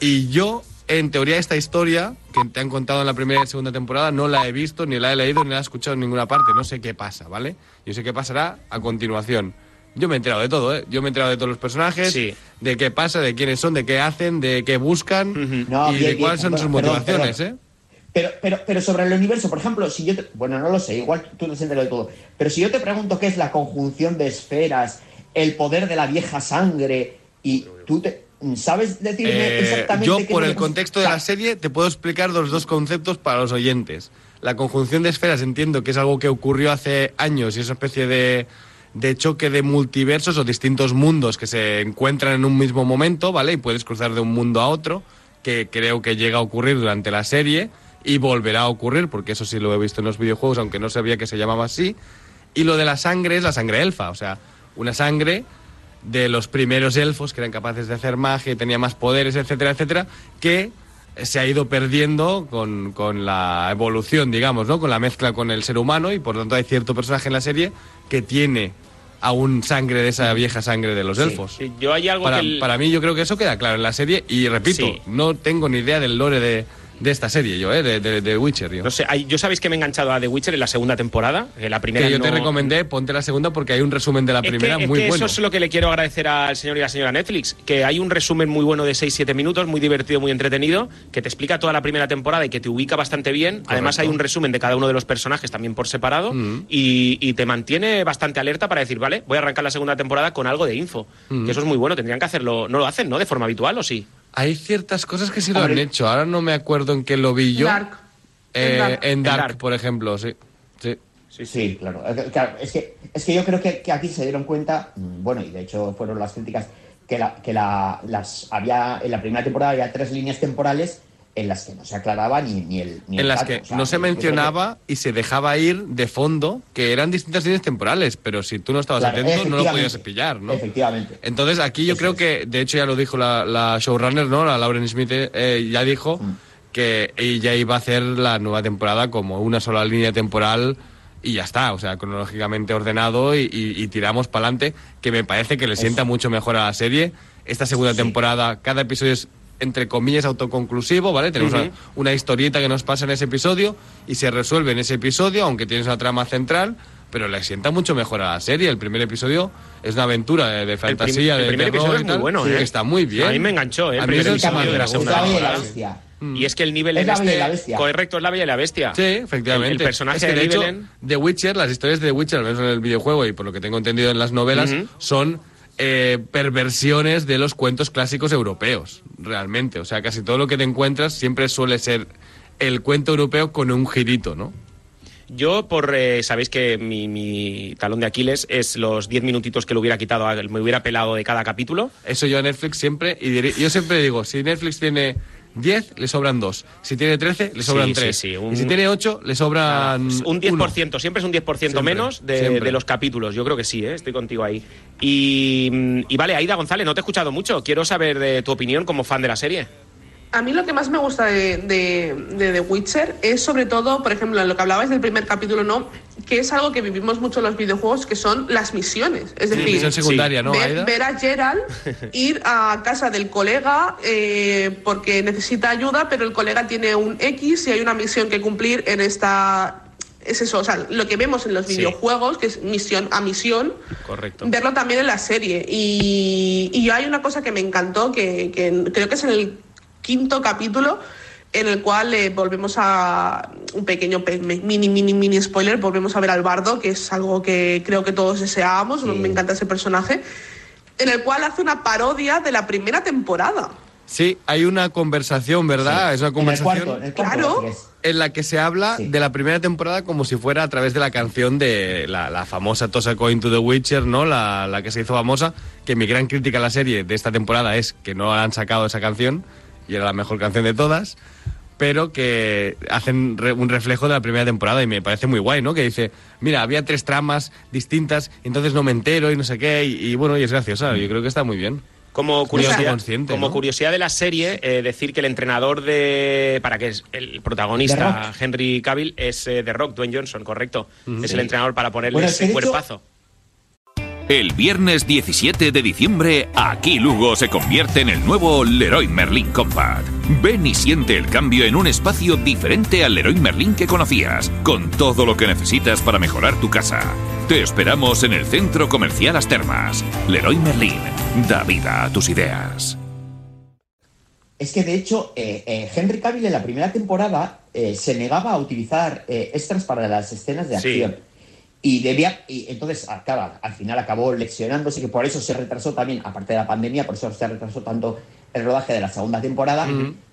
Y yo, en teoría, esta historia que te han contado en la primera y segunda temporada no la he visto, ni la he leído, ni la he escuchado en ninguna parte, no sé qué pasa, ¿vale? Yo sé qué pasará a continuación. Yo me he enterado de todo, ¿eh? Yo me he enterado de todos los personajes, de qué pasa, de quiénes son, de qué hacen, de qué buscan No, y bien, de bien, cuáles son sus perdón, motivaciones, perdón. ¿eh? Pero, pero, pero sobre el universo, por ejemplo, si yo te- bueno, no lo sé, igual tú no has enterado de todo, pero si yo te pregunto qué es la conjunción de esferas, el poder de la vieja sangre, y tú te, ¿sabes decirme Eh, exactamente yo, qué por el contexto de la serie, te puedo explicar los dos conceptos para los oyentes. La conjunción de esferas entiendo que es algo que ocurrió hace años y es una especie de, de choque de multiversos o distintos mundos que se encuentran en un mismo momento, ¿vale? Y puedes cruzar de un mundo a otro, que creo que llega a ocurrir durante la serie y volverá a ocurrir, porque eso sí lo he visto en los videojuegos, aunque no sabía que se llamaba así. Y lo de la sangre es la sangre elfa, o sea, una sangre de los primeros elfos que eran capaces de hacer magia y tenían más poderes, etcétera, etcétera, que se ha ido perdiendo con, con la evolución, digamos, ¿no? Con la mezcla con el ser humano y por lo tanto hay cierto personaje en la serie que tiene aún sangre de esa vieja sangre de los Sí. elfos. Sí, Yo hay algo Para, que... el- para mí yo creo que eso queda claro en la serie y repito, Sí. no tengo ni idea del lore de, de esta serie yo, ¿eh? De, de, de Witcher, yo. No sé, hay- yo sabéis que me he enganchado a The Witcher en la segunda temporada, que la primera que yo te recomendé, ponte la segunda porque hay un resumen de la Es que- primera es muy que bueno. Eso es lo que le quiero agradecer al señor y la señora Netflix, que hay un resumen muy bueno de 6-7 minutos, muy divertido, muy entretenido, que te explica toda la primera temporada y que te ubica bastante bien. Además hay un resumen de cada uno de los personajes también por separado Mm. y, y te mantiene bastante alerta para decir, vale, voy a arrancar la segunda temporada con algo de info. Mm. Que eso es muy bueno, tendrían que hacerlo, no lo hacen, ¿no? De forma habitual o sí. Hay ciertas cosas que sí lo han hecho. Ahora no me acuerdo en qué lo vi yo. Dark. Eh, En Dark. en Dark, En Dark. por ejemplo, sí. sí. Sí, claro. Eh, claro, es, que, es que yo creo que, que aquí se dieron cuenta, mm, bueno, y de hecho fueron las críticas, que, la, que la, las había en la primera temporada había tres líneas temporales en las que no se aclaraba ni, ni el. Ni el En las dato. que O sea, no se creo que- mencionaba y se dejaba ir de fondo que eran distintas líneas temporales, pero si tú no estabas Claro, atento no lo podías pillar, ¿no? Efectivamente. Entonces aquí yo creo que, de hecho ya lo dijo la, la showrunner, ¿no? La Lauren Smith eh, eh, ya dijo Mm. que ella iba a hacer la nueva temporada como una sola línea temporal y ya está, o sea, cronológicamente ordenado y, y- y tiramos para adelante, que me parece que le sienta mucho mejor a la serie. Esta segunda temporada, cada episodio es entre comillas autoconclusivo, ¿vale? Tenemos una, una historieta que nos pasa en ese episodio y se resuelve en ese episodio, aunque tienes una trama central, pero le sienta mucho mejor a la serie. El primer episodio es una aventura de, de El, prim- fantasía, el de primer terror episodio y es muy tal, bueno, que ¿eh? está muy bien. A mí me enganchó, ¿eh? El A mí primer el episodio de la segunda Es la Bella y la temporada. Bestia. Y es que el nivel Es la este... la Bestia. Correcto, es la Bella y la Bestia. Sí, efectivamente. El, el personaje Es que, de de hecho, The Witcher, las historias de The Witcher, al menos en el videojuego y por lo que tengo entendido en las novelas, son eh, perversiones de los cuentos clásicos europeos, realmente. O sea, casi todo lo que te encuentras siempre suele ser el cuento europeo con un girito, ¿no? Yo, por eh, sabéis que mi, mi talón de Aquiles es los 10 minutitos que le hubiera quitado, me hubiera pelado de cada capítulo. Eso yo a Netflix siempre, y diré- yo siempre digo, si Netflix tiene 10, le sobran 2. Si tiene 13, le sobran Sí, sí, 3. sí, un- Y si tiene 8, le sobran Un 10%, siempre es un 10% Siempre, menos de los capítulos. Yo creo que sí, ¿eh? estoy contigo ahí. Y, mm, y vale, Aida González, no te he escuchado mucho. Quiero saber de tu opinión como fan de la serie. A mí lo que más me gusta de, de, de The Witcher es sobre todo, por ejemplo, lo que hablabais del primer capítulo, ¿no? Que es algo que vivimos mucho en los videojuegos, que son las misiones. Es Sí, decir, misión secundaria, ¿no, ver, a Gerald ir a casa del colega eh, porque necesita ayuda, pero el colega tiene un X y hay una misión que cumplir en esta... Es eso, o sea, lo que vemos en los Sí. videojuegos, que es misión a misión, Correcto. verlo también en la serie. Y, y hay una cosa que me encantó, que, que creo que es en el quinto capítulo, en el cual eh, volvemos a un pequeño mini, mini, mini spoiler, volvemos a ver al bardo, que es algo que creo que todos deseábamos, me encanta ese personaje, en el cual hace una parodia de la primera temporada. Sí, hay una conversación, ¿verdad? Es una En el conversación cuarto, en el cuarto, Claro. en la que se habla de la primera temporada como si fuera a través de la canción de la, la famosa Toss a Coin to the Witcher, ¿no? La, la que se hizo famosa, que mi gran crítica a la serie de esta temporada es que no han sacado esa canción, y era la mejor canción de todas, pero que hacen re- un reflejo de la primera temporada y me parece muy guay, ¿no? Que dice, mira, había tres tramas distintas, entonces no me entero y no sé qué, y, y bueno, y es graciosa, yo creo que está muy bien. Como curiosidad, consciente, como ¿no? curiosidad de la serie, eh, decir que el entrenador de. para que es el protagonista. Henry Cavill, es eh, The Rock, Dwayne Johnson, correcto. Es Sí. el entrenador para ponerle Bueno, es ese de hecho- cuerpazo. El viernes 17 de diciembre, aquí Lugo se convierte en el nuevo Leroy Merlin Compact. Ven y siente el cambio en un espacio diferente al Leroy Merlin que conocías, con todo lo que necesitas para mejorar tu casa. Te esperamos en el Centro Comercial Las Termas. Leroy Merlin, da vida a tus ideas. Es que de hecho, eh, eh, Henry Cavill en la primera temporada eh, se negaba a utilizar eh, extras para las escenas de Sí. Y debía, y entonces, claro, al final acabó lesionándose, que por eso se retrasó también, aparte de la pandemia, por eso se retrasó tanto el rodaje de la segunda temporada.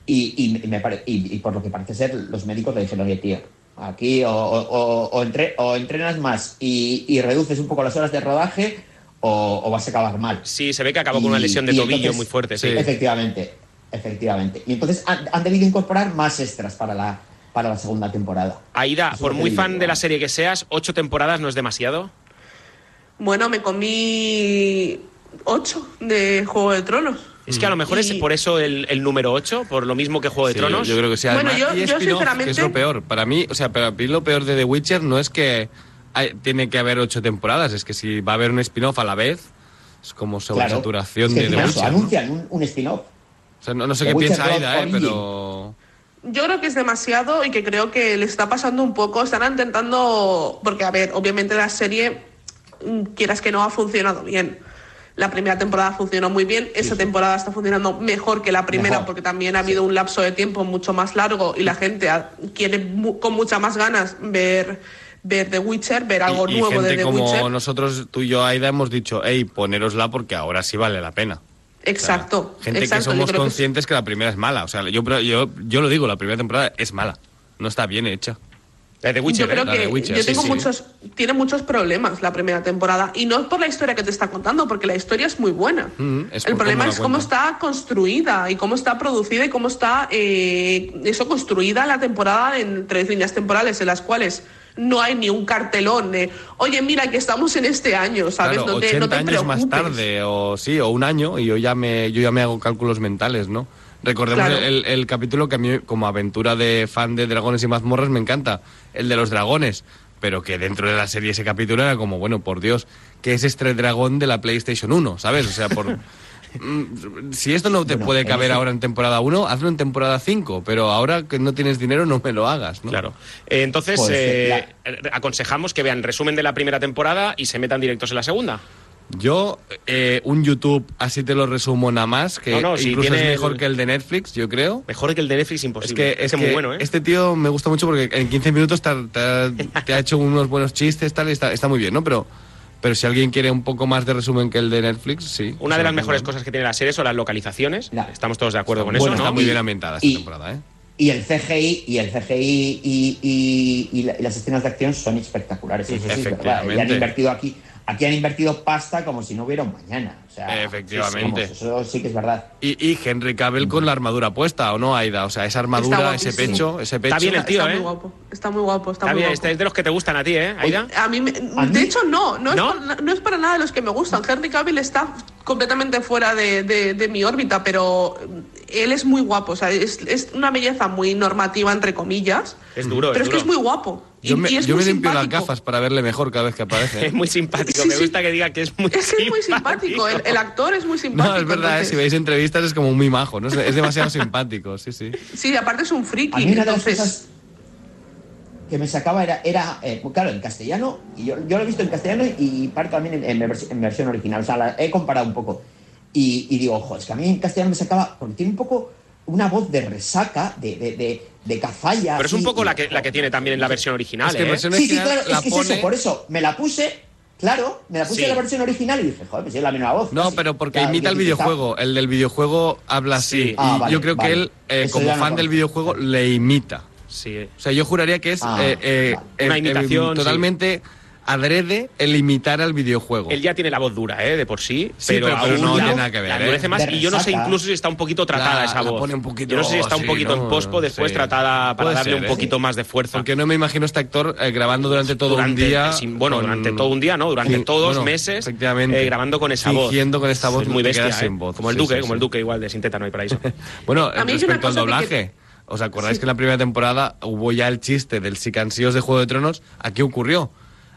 y, y me pare- y- y por lo que parece ser, los médicos le dijeron, oye, tío, aquí o, o- entre- o entrenas más y, reduces un poco las horas de rodaje o, vas a acabar mal. Sí, se ve que acabó con una lesión de tobillo entonces- muy fuerte, sí. Efectivamente, efectivamente. Y entonces han, han debido incorporar más extras para la, para la segunda temporada. Aida, Eso por muy digo, fan de la serie que seas, ocho temporadas no es demasiado. Bueno, me comí ocho de Juego de Tronos. Es que a lo mejor es Y- por eso el, el número 8, por lo mismo que Juego de Sí, Tronos. Yo creo que sí. Bueno, Además, yo- y yo spin-off, sinceramente- que es lo peor. Para mí, o sea, para mí lo peor de The Witcher no es que hay- tiene que haber ocho temporadas, es que si va a haber un spin-off a la vez, es como sobresaturación Es que de The Witcher. ¿no? anuncian un, un spin-off. O sea, no, no sé The qué Witcher piensa Aida, eh, pero... Yo creo que es demasiado y que creo que le está pasando un poco. Están intentando. Porque, a ver, obviamente la serie, mm, quieras que no, ha funcionado bien. La primera temporada funcionó muy bien. Esta temporada está funcionando mejor que la primera Mejor. porque también ha habido un lapso de tiempo mucho más largo y la gente quiere con muchas más ganas ver, ver The Witcher, ver algo y, y nuevo de gente The como Witcher. nosotros, tú y yo, Aida, hemos dicho, hey, ponérosla porque ahora sí vale la pena. Exacto. Gente exacto, que somos que conscientes que, la primera es mala. O sea, yo, yo, yo lo digo, la primera temporada es mala. No está bien hecha. La de Witcher, yo creo ¿eh? Que Witcher, yo sí, tengo sí. muchos tiene muchos problemas la primera temporada y no por la historia que te está contando porque la historia es muy buena Mm, es el problema cómo es cómo está construida y cómo está producida y cómo está eh, eso construida la temporada en tres líneas temporales en las cuales no hay ni un cartelón de oye mira que estamos en este año sabes Claro, no te 80 no te años más tarde, o sí, o un año, y yo ya me, yo ya me hago cálculos mentales, ¿no? Recordemos Claro. el, el capítulo que a mí, como aventura de fan de dragones y mazmorras, me encanta, el de los dragones. Pero que dentro de la serie ese capítulo era como, bueno, por Dios, que es este dragón de la PlayStation 1, ¿sabes? O sea, por... Mm, si esto no te Bueno, puede caber ahora en temporada 1, hazlo en temporada 5, pero ahora que no tienes dinero no me lo hagas, ¿no? Claro. Eh, entonces, Pues, eh, aconsejamos que vean resumen de la primera temporada y se metan directos en la segunda. Yo, eh, un YouTube, así te lo resumo nada más, que No, no, si incluso es mejor el- que el de Netflix, yo creo. Mejor que el de Netflix Es imposible. que, es muy que bueno, ¿eh? este tío me gusta mucho porque en 15 minutos te ha, te ha- te ha hecho unos buenos chistes, tal, y está, está muy bien, ¿no? Pero, pero si alguien quiere un poco más de resumen que el de Netflix, sí. Una de las mejores cosas que tiene la serie son las localizaciones. Estamos todos de acuerdo con Bueno, eso, Está muy Y- bien ambientada esta y- temporada, ¿eh? Y el CGI y el CGI y, y- y la- y las escenas de acción son espectaculares. Sí. Y han invertido aquí, aquí han invertido pasta como si no hubiera un mañana. O sea, Efectivamente. sí, eso sí que es verdad. Y, y Henry Cavill con la armadura puesta, ¿o no, Aida? O sea, esa armadura, ese pecho, ese pecho. Está bien el tío, está ¿eh? muy guapo está muy guapo está, Está muy bien, guapo. este es de los que te gustan a ti, ¿eh, Aida? A mí, me- ¿A de mí? hecho, no, no, ¿No? Es para, no es para nada de los que me gustan. Henry Cavill está completamente fuera de, de- de mi órbita, pero él es muy guapo. O sea, es, es una belleza muy normativa, entre comillas. Es duro, pero es es, que es muy guapo. Yo me, yo limpio las simpático. gafas para verle mejor cada vez que aparece. ¿eh? Es muy simpático. Sí, Me sí. gusta que diga que es muy Es que es muy simpático. simpático. El, el actor es muy simpático. No, es verdad, ¿eh? entonces- si veis entrevistas es como muy majo, ¿no? Es demasiado simpático, sí, sí. Sí, aparte es un A friki. mí de las entonces, cosas que me sacaba era, era eh, claro, en castellano, y yo, yo lo he visto en castellano y parte también en, en vers- en versión original, o sea, la he comparado un poco. Y, y digo, ojo, es que a mí en castellano me sacaba, porque tiene un poco una voz de resaca, de, de, de, de cazalla. Pero es un poco y- la que, la que tiene también en la versión original, Es que ¿eh? versión Sí, sí, claro, la es que es eso, por eso me la puse, claro, me la puse Sí. en la versión original y dije, joder, pues es la misma voz. No, casi. pero porque Claro, imita el videojuego. El del videojuego habla así. Sí. Y Ah, vale, yo creo vale. que él, eh, como no fan del videojuego, le imita. Sí. O sea, yo juraría que es Ah, eh, vale. Una eh, imitación, sí. Adrede el imitar al videojuego. Él ya tiene la voz dura, ¿eh? De por sí, Sí, pero, pero- pero aún no la- tiene nada que ver, la ¿eh? endurece más. De Y yo no sé incluso si está un poquito tratada La- esa la voz. pone un poquito- yo no sé si está un sí, poquito ¿no? en pospo después Sí. tratada para Puede darle ser, un ¿eh? poquito más de fuerza. Porque no me imagino a este actor eh, grabando durante todo Durante- un día. sin- bueno, con- durante todo un día, ¿no? Durante todos bueno, meses efectivamente. eh, grabando con esa voz. Con esta voz Es muy bestia, quedas ¿eh? sin voz. Como el Duque, como el. Duque igual de Sin Teta no hay paraíso. Bueno, A respecto al doblaje. ¿Os acordáis Sí. que en la primera temporada hubo ya el chiste del si cansíos de Juego de Tronos? Aquí ocurrió.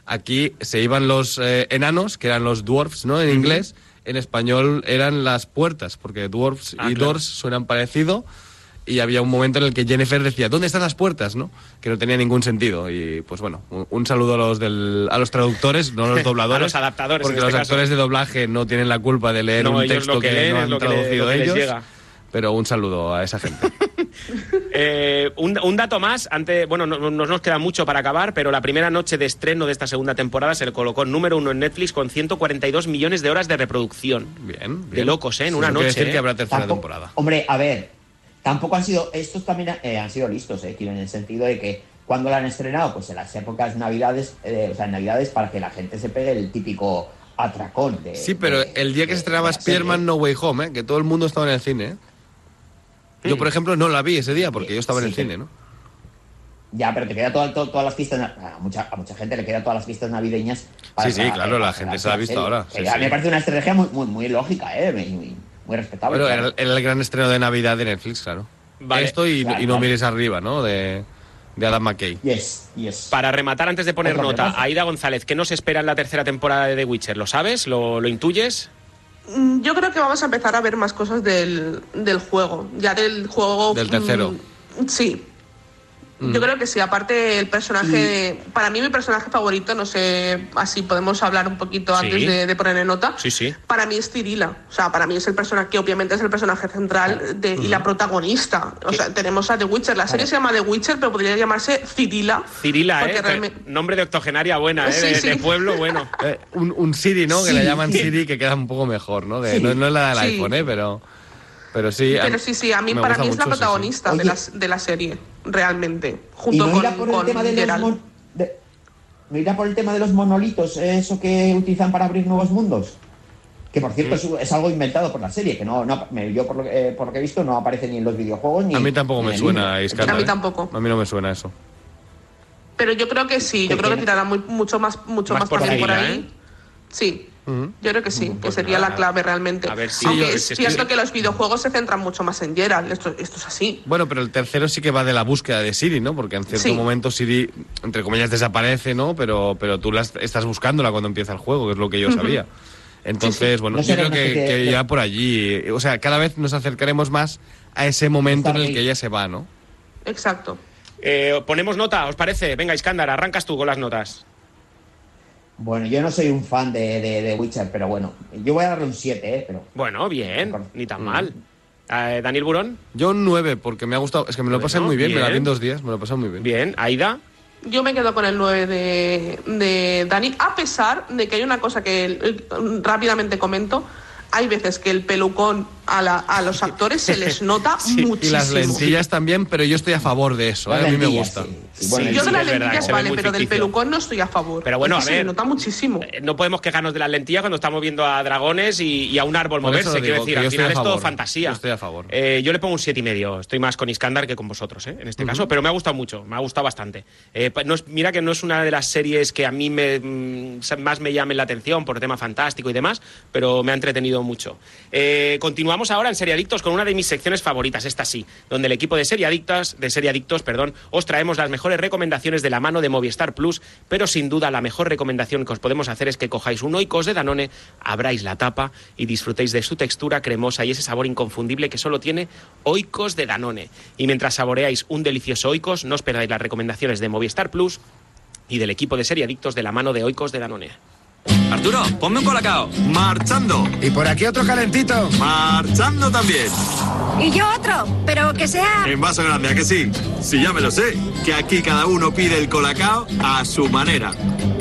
Aquí se iban los eh, enanos, que eran los dwarfs, ¿no? En inglés. En español eran las puertas, porque dwarfs Ah, y claro. doors suenan parecido. Y había un momento en el que Jennifer decía, ¿dónde están las puertas? ¿no? Que no tenía ningún sentido. Y pues bueno, un, un saludo a los, del, a los traductores, no a los dobladores. A los adaptadores, Porque en los este caso. actores de doblaje no tienen la culpa de leer No, un texto lo que leen no han lo que le- traducido lo que les ellos. llega. Pero un saludo a esa gente. Eh, un, un dato más, antes, bueno, no, no nos queda mucho para acabar, pero la primera noche de estreno de esta segunda temporada se le colocó número uno en Netflix con 142 millones de horas de reproducción. Bien, De locos, ¿eh? En Sí, una no noche. decir ¿eh? que habrá tercera temporada. Hombre, a ver, tampoco han sido, estos también eh, han sido listos, eh, quiero en el sentido de que cuando la han estrenado, pues en las épocas navidades, eh, o sea, en navidades para que la gente se pegue el típico atracón de... Sí, pero de- el día que se estrenaba. Spider-Man No Way Home, ¿eh? que todo el mundo estaba en el cine. Yo, por ejemplo, no la vi ese día porque yo estaba en el Sí, cine, ¿no? Ya, pero te queda toda- toda- todas las fiestas, a mucha, a mucha gente le queda todas las fiestas navideñas. Sí, sí, para- claro, para la gente se la ha visto serie. ahora, sí, a mí sí. me parece una estrategia muy, muy, muy lógica, ¿eh? muy, muy- muy respetable. Claro. era, el gran estreno de Navidad de Netflix, claro. Vale. Esto y, Claro, y no claro. mires arriba, ¿no? De, de Adam McKay. Yes, yes. Para rematar, antes de poner Otro nota. Aida González, ¿qué nos espera en la tercera temporada de The Witcher? ¿Lo sabes? ¿Lo, lo intuyes? Mm, Yo creo que vamos a empezar a ver más cosas del, del juego. Ya del juego. Del tercero. mm, sí. Yo creo que sí. Aparte, el personaje. Para mí, mi personaje favorito, no sé, así podemos hablar un poquito Sí. antes de, de poner en nota. Sí, sí. Para mí es Cirila. O sea, para mí es el personaje que obviamente es el personaje central de, y la protagonista. O sea, tenemos a The Witcher. La serie se llama The Witcher, pero podría llamarse Cirila. Cirila, ¿eh? realmente- Nombre de octogenaria buena, ¿eh? Sí, de, sí. de pueblo bueno. Eh, un, un Siri, ¿no? Que le llaman Siri, que queda un poco mejor, ¿no? De- Sí. no, no es la del Sí. iPhone, ¿eh? Pero, pero sí. a- Pero sí, sí, a mí para mí es la mucho, sí, sí. protagonista de, la, de la serie, realmente. Y Junto no con, irá por el con tema de los mon- de- no irá por el tema de los monolitos, eso que utilizan para abrir nuevos mundos. Que por Mm. cierto es, es algo inventado por la serie, que no, no me- yo por lo, que- eh, por lo que he visto no aparece ni en los videojuegos ni A mí tampoco me suena. Iskandar, A mí ¿eh? tampoco. A mí no me suena eso. Pero yo creo que sí, yo creo que tirará muy- mucho más, mucho Más más, por por, ahí, por Cirila, ahí. ¿eh? Sí, Yo creo que sí, que Pues sería nada. la clave realmente. A ver si- Aunque Sí, yo- es si cierto estoy- que los videojuegos se centran mucho más en Geralt, esto, esto es así. Bueno, pero el tercero sí que va de la búsqueda de Siri, ¿no? Porque en cierto Sí. momento Siri, entre comillas, desaparece, ¿no? Pero, pero tú la est- estás buscándola cuando empieza el juego, que es lo que yo sabía. Entonces, bueno, No yo será creo que, que de- ya por allí, o sea, cada vez nos acercaremos más a ese momento en el que ella se va, ¿no? Exacto. Eh, ponemos nota, ¿os parece? Venga, Iskandar, arrancas tú con las notas. Bueno, yo no soy un fan de, de, de Witcher, pero bueno, yo voy a darle un 7, ¿eh? Pero Bueno, bien, ni tan mal. Eh, Daniel Burón, Yo un 9, porque me ha gustado, es que me lo pasé Bueno, muy bien, me la vi en dos días, me lo pasé muy bien. bien. Aida, Yo me quedo con el 9 de, de Dani, a pesar de que hay una cosa que eh, rápidamente comento. Hay veces que el pelucón a, la- a los actores se les nota Sí, muchísimo. y las lentillas también, pero yo estoy a favor de eso, ¿eh? A mí me gusta. sí. Sí, bueno, Sí, Yo sí, de las verdad, lentillas vale, pero del pelucón no estoy a favor. Pero bueno, a ver. Se nota muchísimo. eh, no podemos quejarnos de las lentillas cuando estamos viendo a dragones y, y a un árbol Por moverse. Quiero decir, al final es todo fantasía. Yo estoy a favor. Eh, yo le pongo un siete y medio. Estoy más con Iskandar que con vosotros, ¿eh? en este caso. Pero me ha gustado mucho, me ha gustado bastante. Eh, pa- no es- mira que no es una de las series que a mí me, mm, más me llamen la atención por tema fantástico y demás, pero me ha entretenido mucho. Eh, continuamos ahora en Seriadictos con una de mis secciones favoritas, esta sí, donde el equipo de Seriadictas, de Seriadictos, perdón, os traemos las mejores recomendaciones de la mano de Movistar Plus, pero sin duda la mejor recomendación que os podemos hacer es que cojáis un Oikos de Danone, abráis la tapa y disfrutéis de su textura cremosa y ese sabor inconfundible que solo tiene Oikos de Danone. Y mientras saboreáis un delicioso Oikos, no os perdáis las recomendaciones de Movistar Plus y del equipo de Seriadictos de la mano de Oikos de Danone. Arturo, ponme un colacao. Marchando. Y por aquí otro calentito. Marchando también. Y yo otro, pero que sea... En vaso grande, ¿a que sí? Si ya me lo sé, que aquí cada uno pide el colacao a su manera.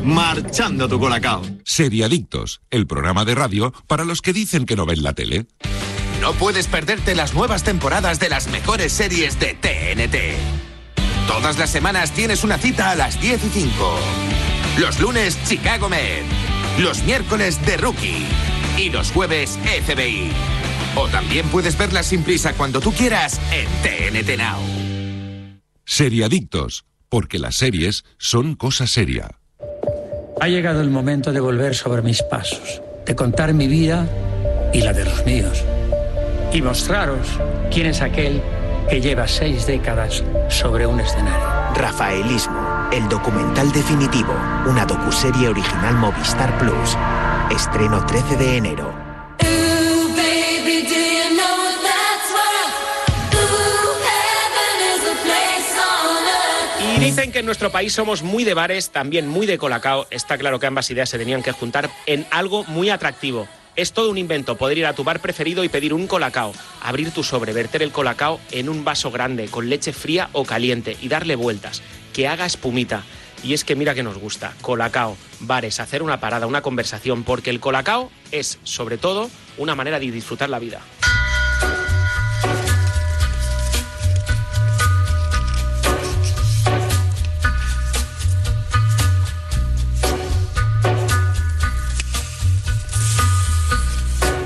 Marchando tu colacao. Seriadictos, el programa de radio para los que dicen que no ven la tele. No puedes perderte las nuevas temporadas de las mejores series de TNT. Todas las semanas tienes una cita a las 10 y 5. Los lunes, Chicago Med. Los miércoles, The Rookie. Y los jueves, FBI. O también puedes verla sin prisa cuando tú quieras en TNT Now. Seriadictos, porque las series son cosa seria. Ha llegado el momento de volver sobre mis pasos, de contar mi vida y la de los míos. Y mostraros quién es aquel que lleva seis décadas sobre un escenario. Rafaelismo, el documental definitivo, una docuserie original Movistar Plus. Estreno 13 de enero. Y dicen que en nuestro país somos muy de bares, también muy de colacao. Está claro que ambas ideas se tenían que juntar en algo muy atractivo. Es todo un invento poder ir a tu bar preferido y pedir un colacao, abrir tu sobre, verter el colacao en un vaso grande con leche fría o caliente y darle vueltas, que haga espumita. Y es que mira que nos gusta, colacao, bares, hacer una parada, una conversación, porque el colacao es sobre todo una manera de disfrutar la vida.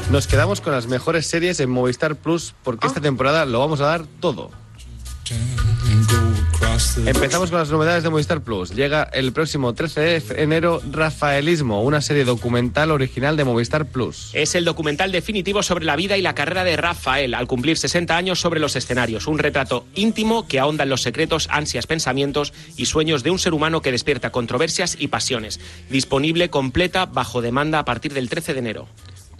Nos quedamos con las mejores series en Movistar Plus porque esta temporada lo vamos a dar todo. Empezamos con las novedades de Movistar Plus. Llega el próximo 13 de enero Rafaelismo, una serie documental original de Movistar Plus. Es el documental definitivo sobre la vida y la carrera de Rafael al cumplir 60 años sobre los escenarios. Un retrato íntimo que ahonda en los secretos, ansias, pensamientos y sueños de un ser humano que despierta controversias y pasiones. Disponible completa bajo demanda a partir del 13 de enero.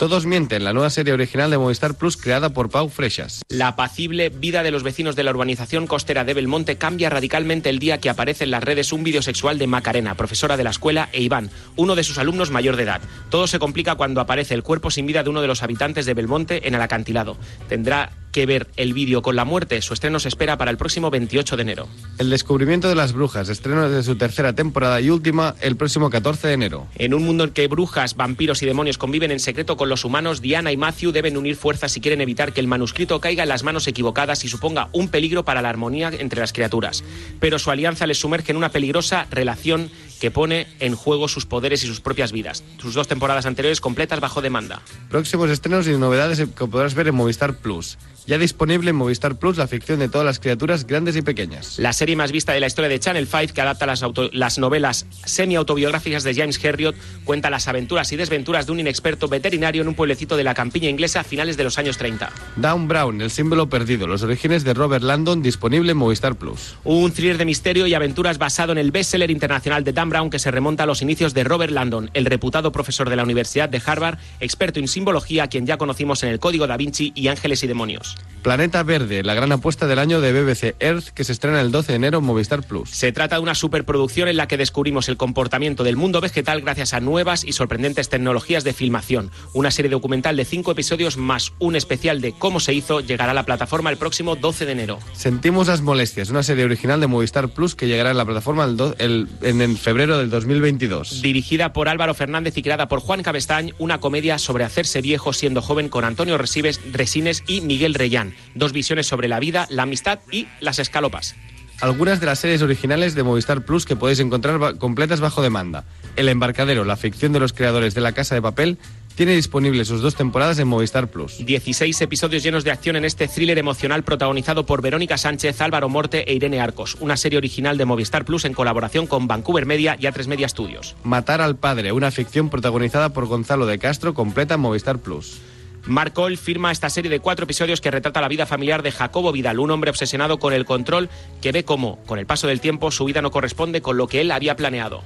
Todos mienten, la nueva serie original de Movistar Plus creada por Pau Freixas. La apacible vida de los vecinos de la urbanización costera de Belmonte cambia radicalmente el día que aparece en las redes un vídeo sexual de Macarena, profesora de la escuela, e Iván, uno de sus alumnos mayor de edad. Todo se complica cuando aparece el cuerpo sin vida de uno de los habitantes de Belmonte en el acantilado. Tendrá que ver el vídeo con la muerte. Su estreno se espera para el próximo 28 de enero. El descubrimiento de las brujas, estreno de su tercera temporada y última el próximo 14 de enero. En un mundo en que brujas, vampiros y demonios conviven en secreto con los humanos, Diana y Matthew deben unir fuerzas si quieren evitar que el manuscrito caiga en las manos equivocadas y suponga un peligro para la armonía entre las criaturas. Pero su alianza les sumerge en una peligrosa relación que pone en juego sus poderes y sus propias vidas. Sus dos temporadas anteriores completas bajo demanda. Próximos estrenos y novedades que podrás ver en Movistar Plus. Ya disponible en Movistar Plus la ficción de todas las criaturas grandes y pequeñas. La serie más vista de la historia de Channel 5, que adapta las, las novelas semi-autobiográficas de James Herriot, cuenta las aventuras y desventuras de un inexperto veterinario en un pueblecito de la campiña inglesa a finales de los años 30. Down Brown, el símbolo perdido, los orígenes de Robert Landon, disponible en Movistar Plus. Un thriller de misterio y aventuras basado en el bestseller internacional de Dan Brown que se remonta a los inicios de Robert Landon, el reputado profesor de la Universidad de Harvard, experto en simbología, quien ya conocimos en el Código da Vinci y Ángeles y Demonios. Planeta Verde, la gran apuesta del año de BBC Earth que se estrena el 12 de enero en Movistar Plus. Se trata de una superproducción en la que descubrimos el comportamiento del mundo vegetal gracias a nuevas y sorprendentes tecnologías de filmación. Una serie documental de cinco episodios más un especial de cómo se hizo llegará a la plataforma el próximo 12 de enero. Sentimos las molestias, una serie original de Movistar Plus que llegará a la plataforma el en el febrero del 2022. Dirigida por Álvaro Fernández y creada por Juan Cabestañ, una comedia sobre hacerse viejo siendo joven con Antonio Resines y Miguel Reyán dos visiones sobre la vida, la amistad y las escalopas. Algunas de las series originales de Movistar Plus que podéis encontrar completas bajo demanda. El embarcadero, la ficción de los creadores de La Casa de Papel, tiene disponible sus dos temporadas en Movistar Plus. 16 episodios llenos de acción en este thriller emocional protagonizado por Verónica Sánchez, Álvaro Morte e Irene Arcos, una serie original de Movistar Plus en colaboración con Vancouver Media y A3 Media Studios. Matar al padre, una ficción protagonizada por Gonzalo de Castro, completa en Movistar Plus. Mark Cole firma esta serie de cuatro episodios que retrata la vida familiar de Jacobo Vidal, un hombre obsesionado con el control que ve cómo, con el paso del tiempo, su vida no corresponde con lo que él había planeado.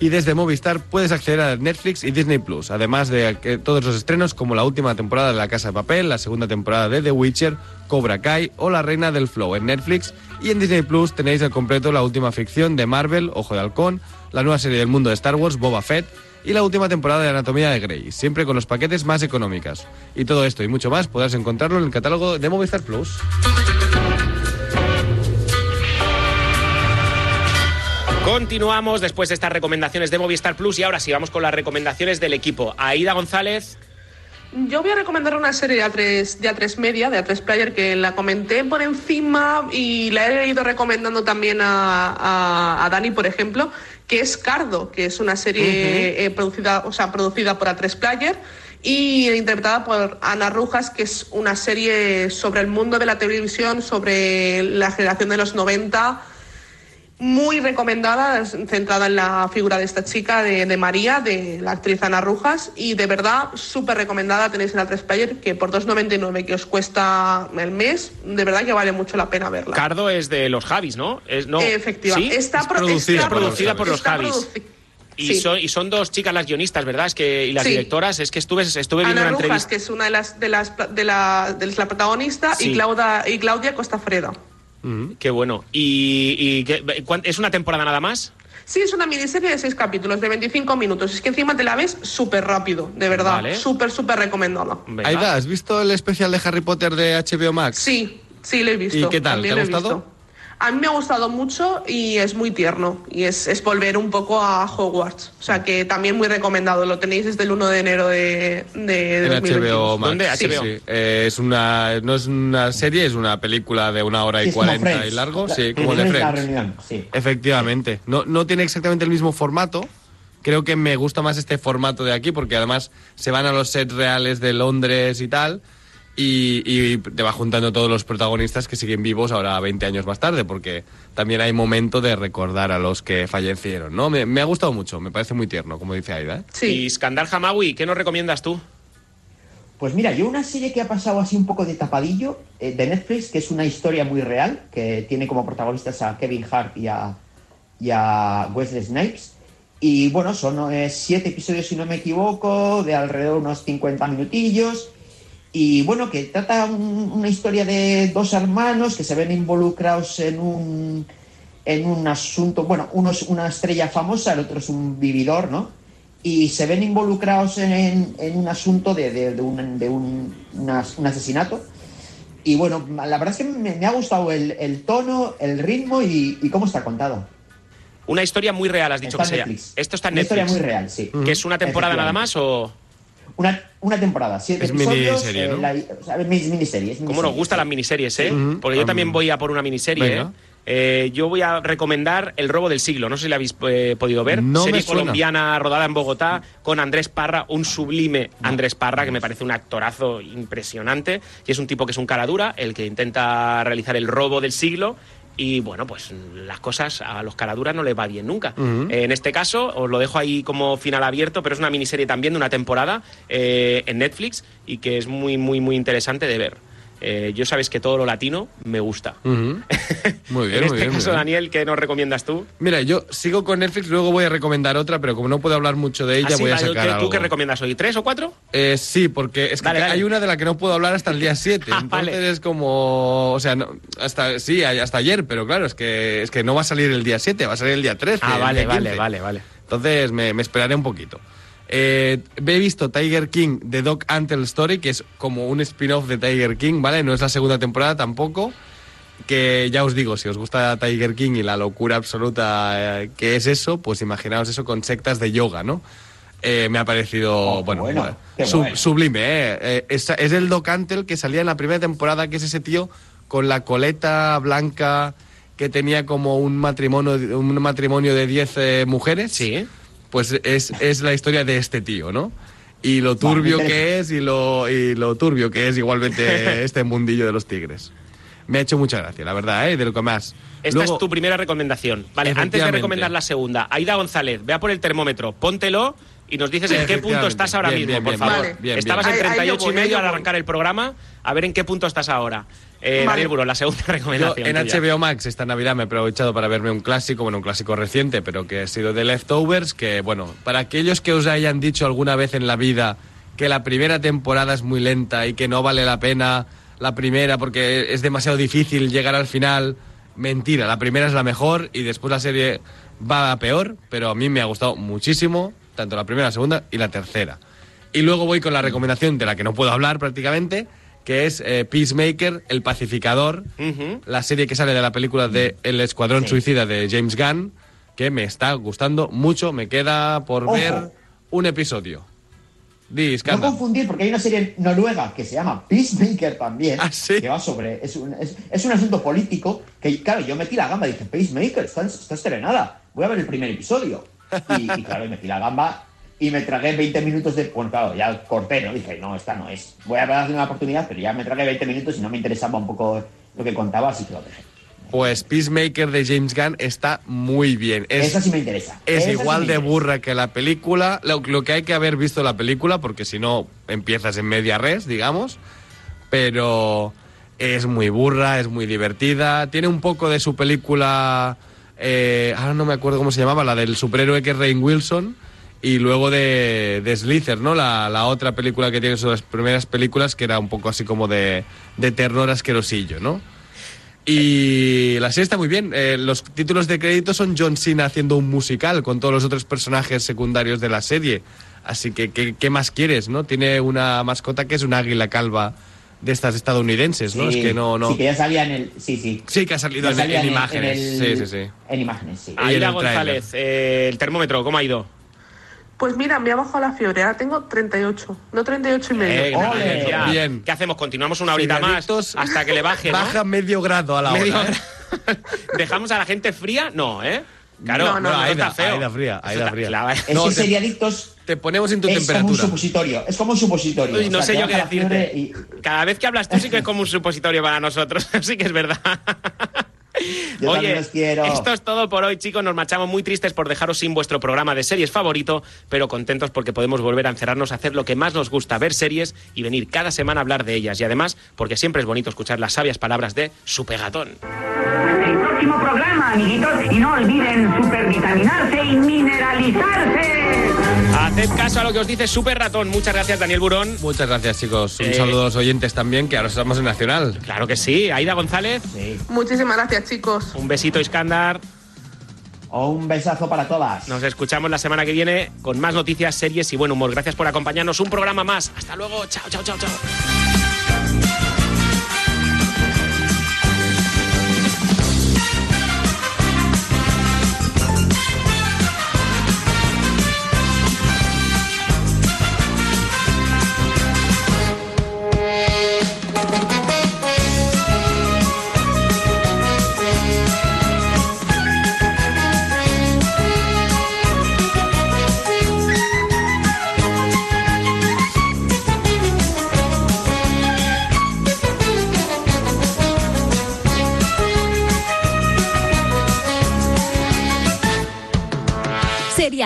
Y desde Movistar puedes acceder a Netflix y Disney Plus, además de todos los estrenos como la última temporada de La Casa de Papel, la segunda temporada de The Witcher, Cobra Kai o La Reina del Flow en Netflix. Y en Disney Plus tenéis al completo la última ficción de Marvel, Ojo de Halcón, la nueva serie del mundo de Star Wars, Boba Fett y la última temporada de Anatomía de Grey, siempre con los paquetes más económicas. Y todo esto y mucho más podrás encontrarlo en el catálogo de Movistar Plus. Continuamos después de estas recomendaciones de Movistar Plus y ahora sí vamos con las recomendaciones del equipo. Aida González. Yo voy a recomendar una serie de A3, de A3 Media, de A3 Player, que la comenté por encima y la he ido recomendando también a, a Dani, por ejemplo, que es Cardo, que es una serie eh, producida, o sea, producida por A3 Player y interpretada por Ana Rujas, que es una serie sobre el mundo de la televisión, sobre la generación de los 90 muy recomendada, centrada en la figura de esta chica, de, de María, de la actriz Ana Rujas, y de verdad súper recomendada, tenéis en la 3 Player, que por 2,99 que os cuesta el mes, de verdad que vale mucho la pena verla. Cardo es de los Javis, ¿no? Es, no Efectivamente. ¿Sí? Está Es pro- producida, está producida por los Javis. Y, Sí. son, y son dos chicas las guionistas, ¿verdad? Es que, y las Sí. directoras, es que estuve, estuve viendo Ana una Rujas, entrevista. que es una de las de las de la, de la protagonista, Sí. y Claudia y Claudia Costafreda. Mm, qué bueno. ¿Y, y qué- cuán- es una temporada nada más? Sí, es una miniserie de seis capítulos, de 25 minutos. Es que encima te la ves súper rápido, de verdad. Vale. Súper, súper recomendada. Aida, ¿has visto el especial de Harry Potter de HBO Max? Sí, sí, lo he visto. ¿Y qué tal? también ¿Te ha gustado? A mí me ha gustado mucho y es muy tierno. Y es, es volver un poco a Hogwarts. O sea que también muy recomendado. Lo tenéis desde el 1 de enero de, de En 2022. HBO Max. Sí. Sí, sí. Eh, es una, no es una serie, es una película de una hora y cuarenta y largo. La- Sí, como el de Friends, reunión, sí. Efectivamente. No, no tiene exactamente el mismo formato. Creo que me gusta más este formato de aquí porque además se van a los sets reales de Londres y tal. Y, y te va juntando todos los protagonistas que siguen vivos ahora 20 años más tarde, porque también hay momento de recordar a los que fallecieron, ¿no? Me, me ha gustado mucho, me parece muy tierno, como dice Aida. ¿eh? Y Skandar Hamawi, ¿qué nos recomiendas tú? Pues mira, yo una serie que ha pasado así un poco de tapadillo eh, de Netflix, que es una historia muy real, que tiene como protagonistas a Kevin Hart y a, y a Wesley Snipes. Y bueno, son eh, siete episodios, si no me equivoco, de alrededor de unos 50 minutillos. Y bueno, que trata un- una historia de dos hermanos que se ven involucrados en un, en un asunto, bueno, uno es una estrella famosa, el otro es un vividor, ¿no? Y se ven involucrados en, en un asunto de, de- de un, de un- una- un asesinato. Y bueno, la verdad es que me, me ha gustado el, el tono, el ritmo y, y cómo está contado. Una historia muy real, has dicho Está que sea. Esto está en Una Netflix. historia muy real, sí. ¿Que es una temporada nada más o...? Una, una temporada, siete Es episodios. miniserie, eh, ¿no? la- o sea, miniserie, es ¿Cómo nos gustan sí. las miniseries, eh? Ujú. Porque yo Am- también voy a por una miniserie, Venga. ¿eh? Eh, yo voy a recomendar El robo del siglo. No sé si la habéis eh, podido ver. No Serie colombiana rodada en Bogotá con Andrés Parra, un sublime Andrés Parra que me parece un actorazo impresionante. Y es un tipo que es un cara dura, el que intenta realizar el robo del siglo. Y bueno, pues las cosas a los caraduras no les va bien nunca. Eh, en este caso, os lo dejo ahí como final abierto, pero es una miniserie también de una temporada eh, en Netflix y que es muy, muy, muy interesante de ver. Eh, yo sabes que todo lo latino me gusta. Ujú. Muy bien, en muy este bien. muy caso, bien. Daniel, ¿qué nos recomiendas tú? Mira, yo sigo con Netflix, luego voy a recomendar otra, pero como no puedo hablar mucho de ella, Así, voy a sacar ¿qué- algo. ¿Tú qué recomiendas hoy? ¿Tres o cuatro? Eh, sí, porque es que Dale, dale. hay una de la que no puedo hablar hasta el día 7. Ah, entonces vale. es como. O sea, no- hasta sí, hasta ayer, pero claro, es que, es que no va a salir el día 7, va a salir el día 13. Ah, vale, día vale, 15. vale, vale. Entonces me, me esperaré un poquito. Eh, he visto Tiger King de Doc Antle Story, que es como un spin-off de Tiger King, ¿vale? No es la segunda temporada tampoco. Que ya os digo, si os gusta Tiger King y la locura absoluta eh, que es eso, pues imaginaos eso con sectas de yoga, ¿no? Eh, me ha parecido, bueno, bueno, bueno, qué sub- bueno. sublime, ¿eh? Eh, es, es el Doc Antle que salía en la primera temporada, que es ese tío con la coleta blanca que tenía como un matrimonio, un matrimonio de 10 eh, mujeres. Sí. Pues es, es la historia de este tío, ¿no? Y lo turbio que es y lo, y lo turbio que es igualmente este mundillo de los tigres. Me ha hecho mucha gracia, la verdad, ¿eh? De lo que más. Esta Luego- es tu primera recomendación. Vale, antes de recomendar la segunda, Aida González, vea por el termómetro, póntelo y nos dices en qué punto estás ahora Bien, mismo, bien, por bien, favor. bien, bien, Estabas bien. en Ahí- ahí yo 38 y voy, ahí medio al arrancar el programa, a ver en qué punto estás ahora. Eh, Vale. Daniel Buro, la segunda Yo recomendación. en tuya. HBO Max esta Navidad me he aprovechado para verme un clásico, bueno, un clásico reciente, pero que ha sido The Leftovers, que bueno, para aquellos que os hayan dicho alguna vez en la vida que la primera temporada es muy lenta y que no vale la pena la primera porque es demasiado difícil llegar al final, mentira, la primera es la mejor y después la serie va a peor, pero a mí me ha gustado muchísimo, tanto la primera, la segunda y la tercera. Y luego voy con la recomendación de la que no puedo hablar prácticamente, que es eh, Peacemaker, El Pacificador, Ujú. la serie que sale de la película de El Escuadrón Sí. Suicida de James Gunn, que me está gustando mucho, me queda por Ojo. ver un episodio. Di, No confundir, porque hay una serie noruega que se llama Peacemaker también, Ah, sí. que va sobre. Es un, es, es un asunto político que, claro, yo metí la gamba y dije, Peacemaker, está, está estrenada. voy a ver el primer episodio. Y, y claro, y metí la gamba y me tragué 20 minutos de. Bueno, claro, ya corté, ¿no? Dije, no, esta no es. Voy a darle una oportunidad, pero ya me tragué 20 minutos y no me interesaba un poco lo que contaba, así que lo dejé. Pues Peacemaker de James Gunn está muy bien. Es, Esa sí me interesa. es Esa igual de interesa. burra que la película. Lo, lo que hay que haber visto la película, porque si no empiezas en media res, digamos. Pero es muy burra, es muy divertida. Tiene un poco de su película. eh, ahora no me acuerdo cómo se llamaba, la del superhéroe que es Rain Wilson. Y luego de, de Slither, ¿no? La, la otra película que tiene son las primeras películas, que era un poco así como de, de terror asquerosillo, ¿no? Y la serie está muy bien. Eh, los títulos de crédito son John Cena haciendo un musical con todos los otros personajes secundarios de la serie. Así que, ¿qué, qué más quieres, no? Tiene una mascota que es un águila calva de estas estadounidenses, ¿no? Sí, es que no, no. Sí, que ya salía en el. Sí, sí. Sí, que ha salido en, en en- imágenes. en el- Sí, sí, sí. En imágenes, sí. Aida González, eh, el termómetro, ¿cómo ha ido? Pues mira, me ha bajado la fiebre, ahora tengo 38, no 38 y medio. Eh, audiencia. Bien. ¿Qué hacemos? ¿Continuamos una horita más hasta que le baje, ¿no? Baja medio grado a la Medio hora. ¿eh? ¿Dejamos a la gente fría? No, ¿eh? Claro, No, no, no, Aida, está feo. Aida fría, Eso Aida está- fría. claro, Es No, que te- seriadictos Te ponemos en tu es como un temperatura. supositorio. Es como un supositorio. Uy, no O sea, sé yo qué la decirte. y- Cada vez que hablas tú sí que es como un supositorio para nosotros. sí que es verdad. Yo Oye, también los quiero. esto es todo por hoy, chicos. Nos marchamos muy tristes por dejaros sin vuestro programa de series favorito, pero contentos porque podemos volver a encerrarnos a hacer lo que más nos gusta, ver series y venir cada semana a hablar de ellas. Y además, porque siempre es bonito escuchar las sabias palabras de su pegatón. el próximo programa, amiguitos, y no olviden supervitaminarse y mineralizarse. Haced caso a lo que os dice Super Ratón. Muchas gracias, Daniel Burón. Muchas gracias, chicos. Un Eh, saludo a los oyentes también, que ahora estamos en Nacional. Claro que sí. Aida González. Sí. Muchísimas gracias, chicos. Un besito, Iskandar. Un besazo para todas. Nos escuchamos la semana que viene con más noticias, series y buen humor. Gracias por acompañarnos. Un programa más. Hasta luego. Chao, chao, chao, chao.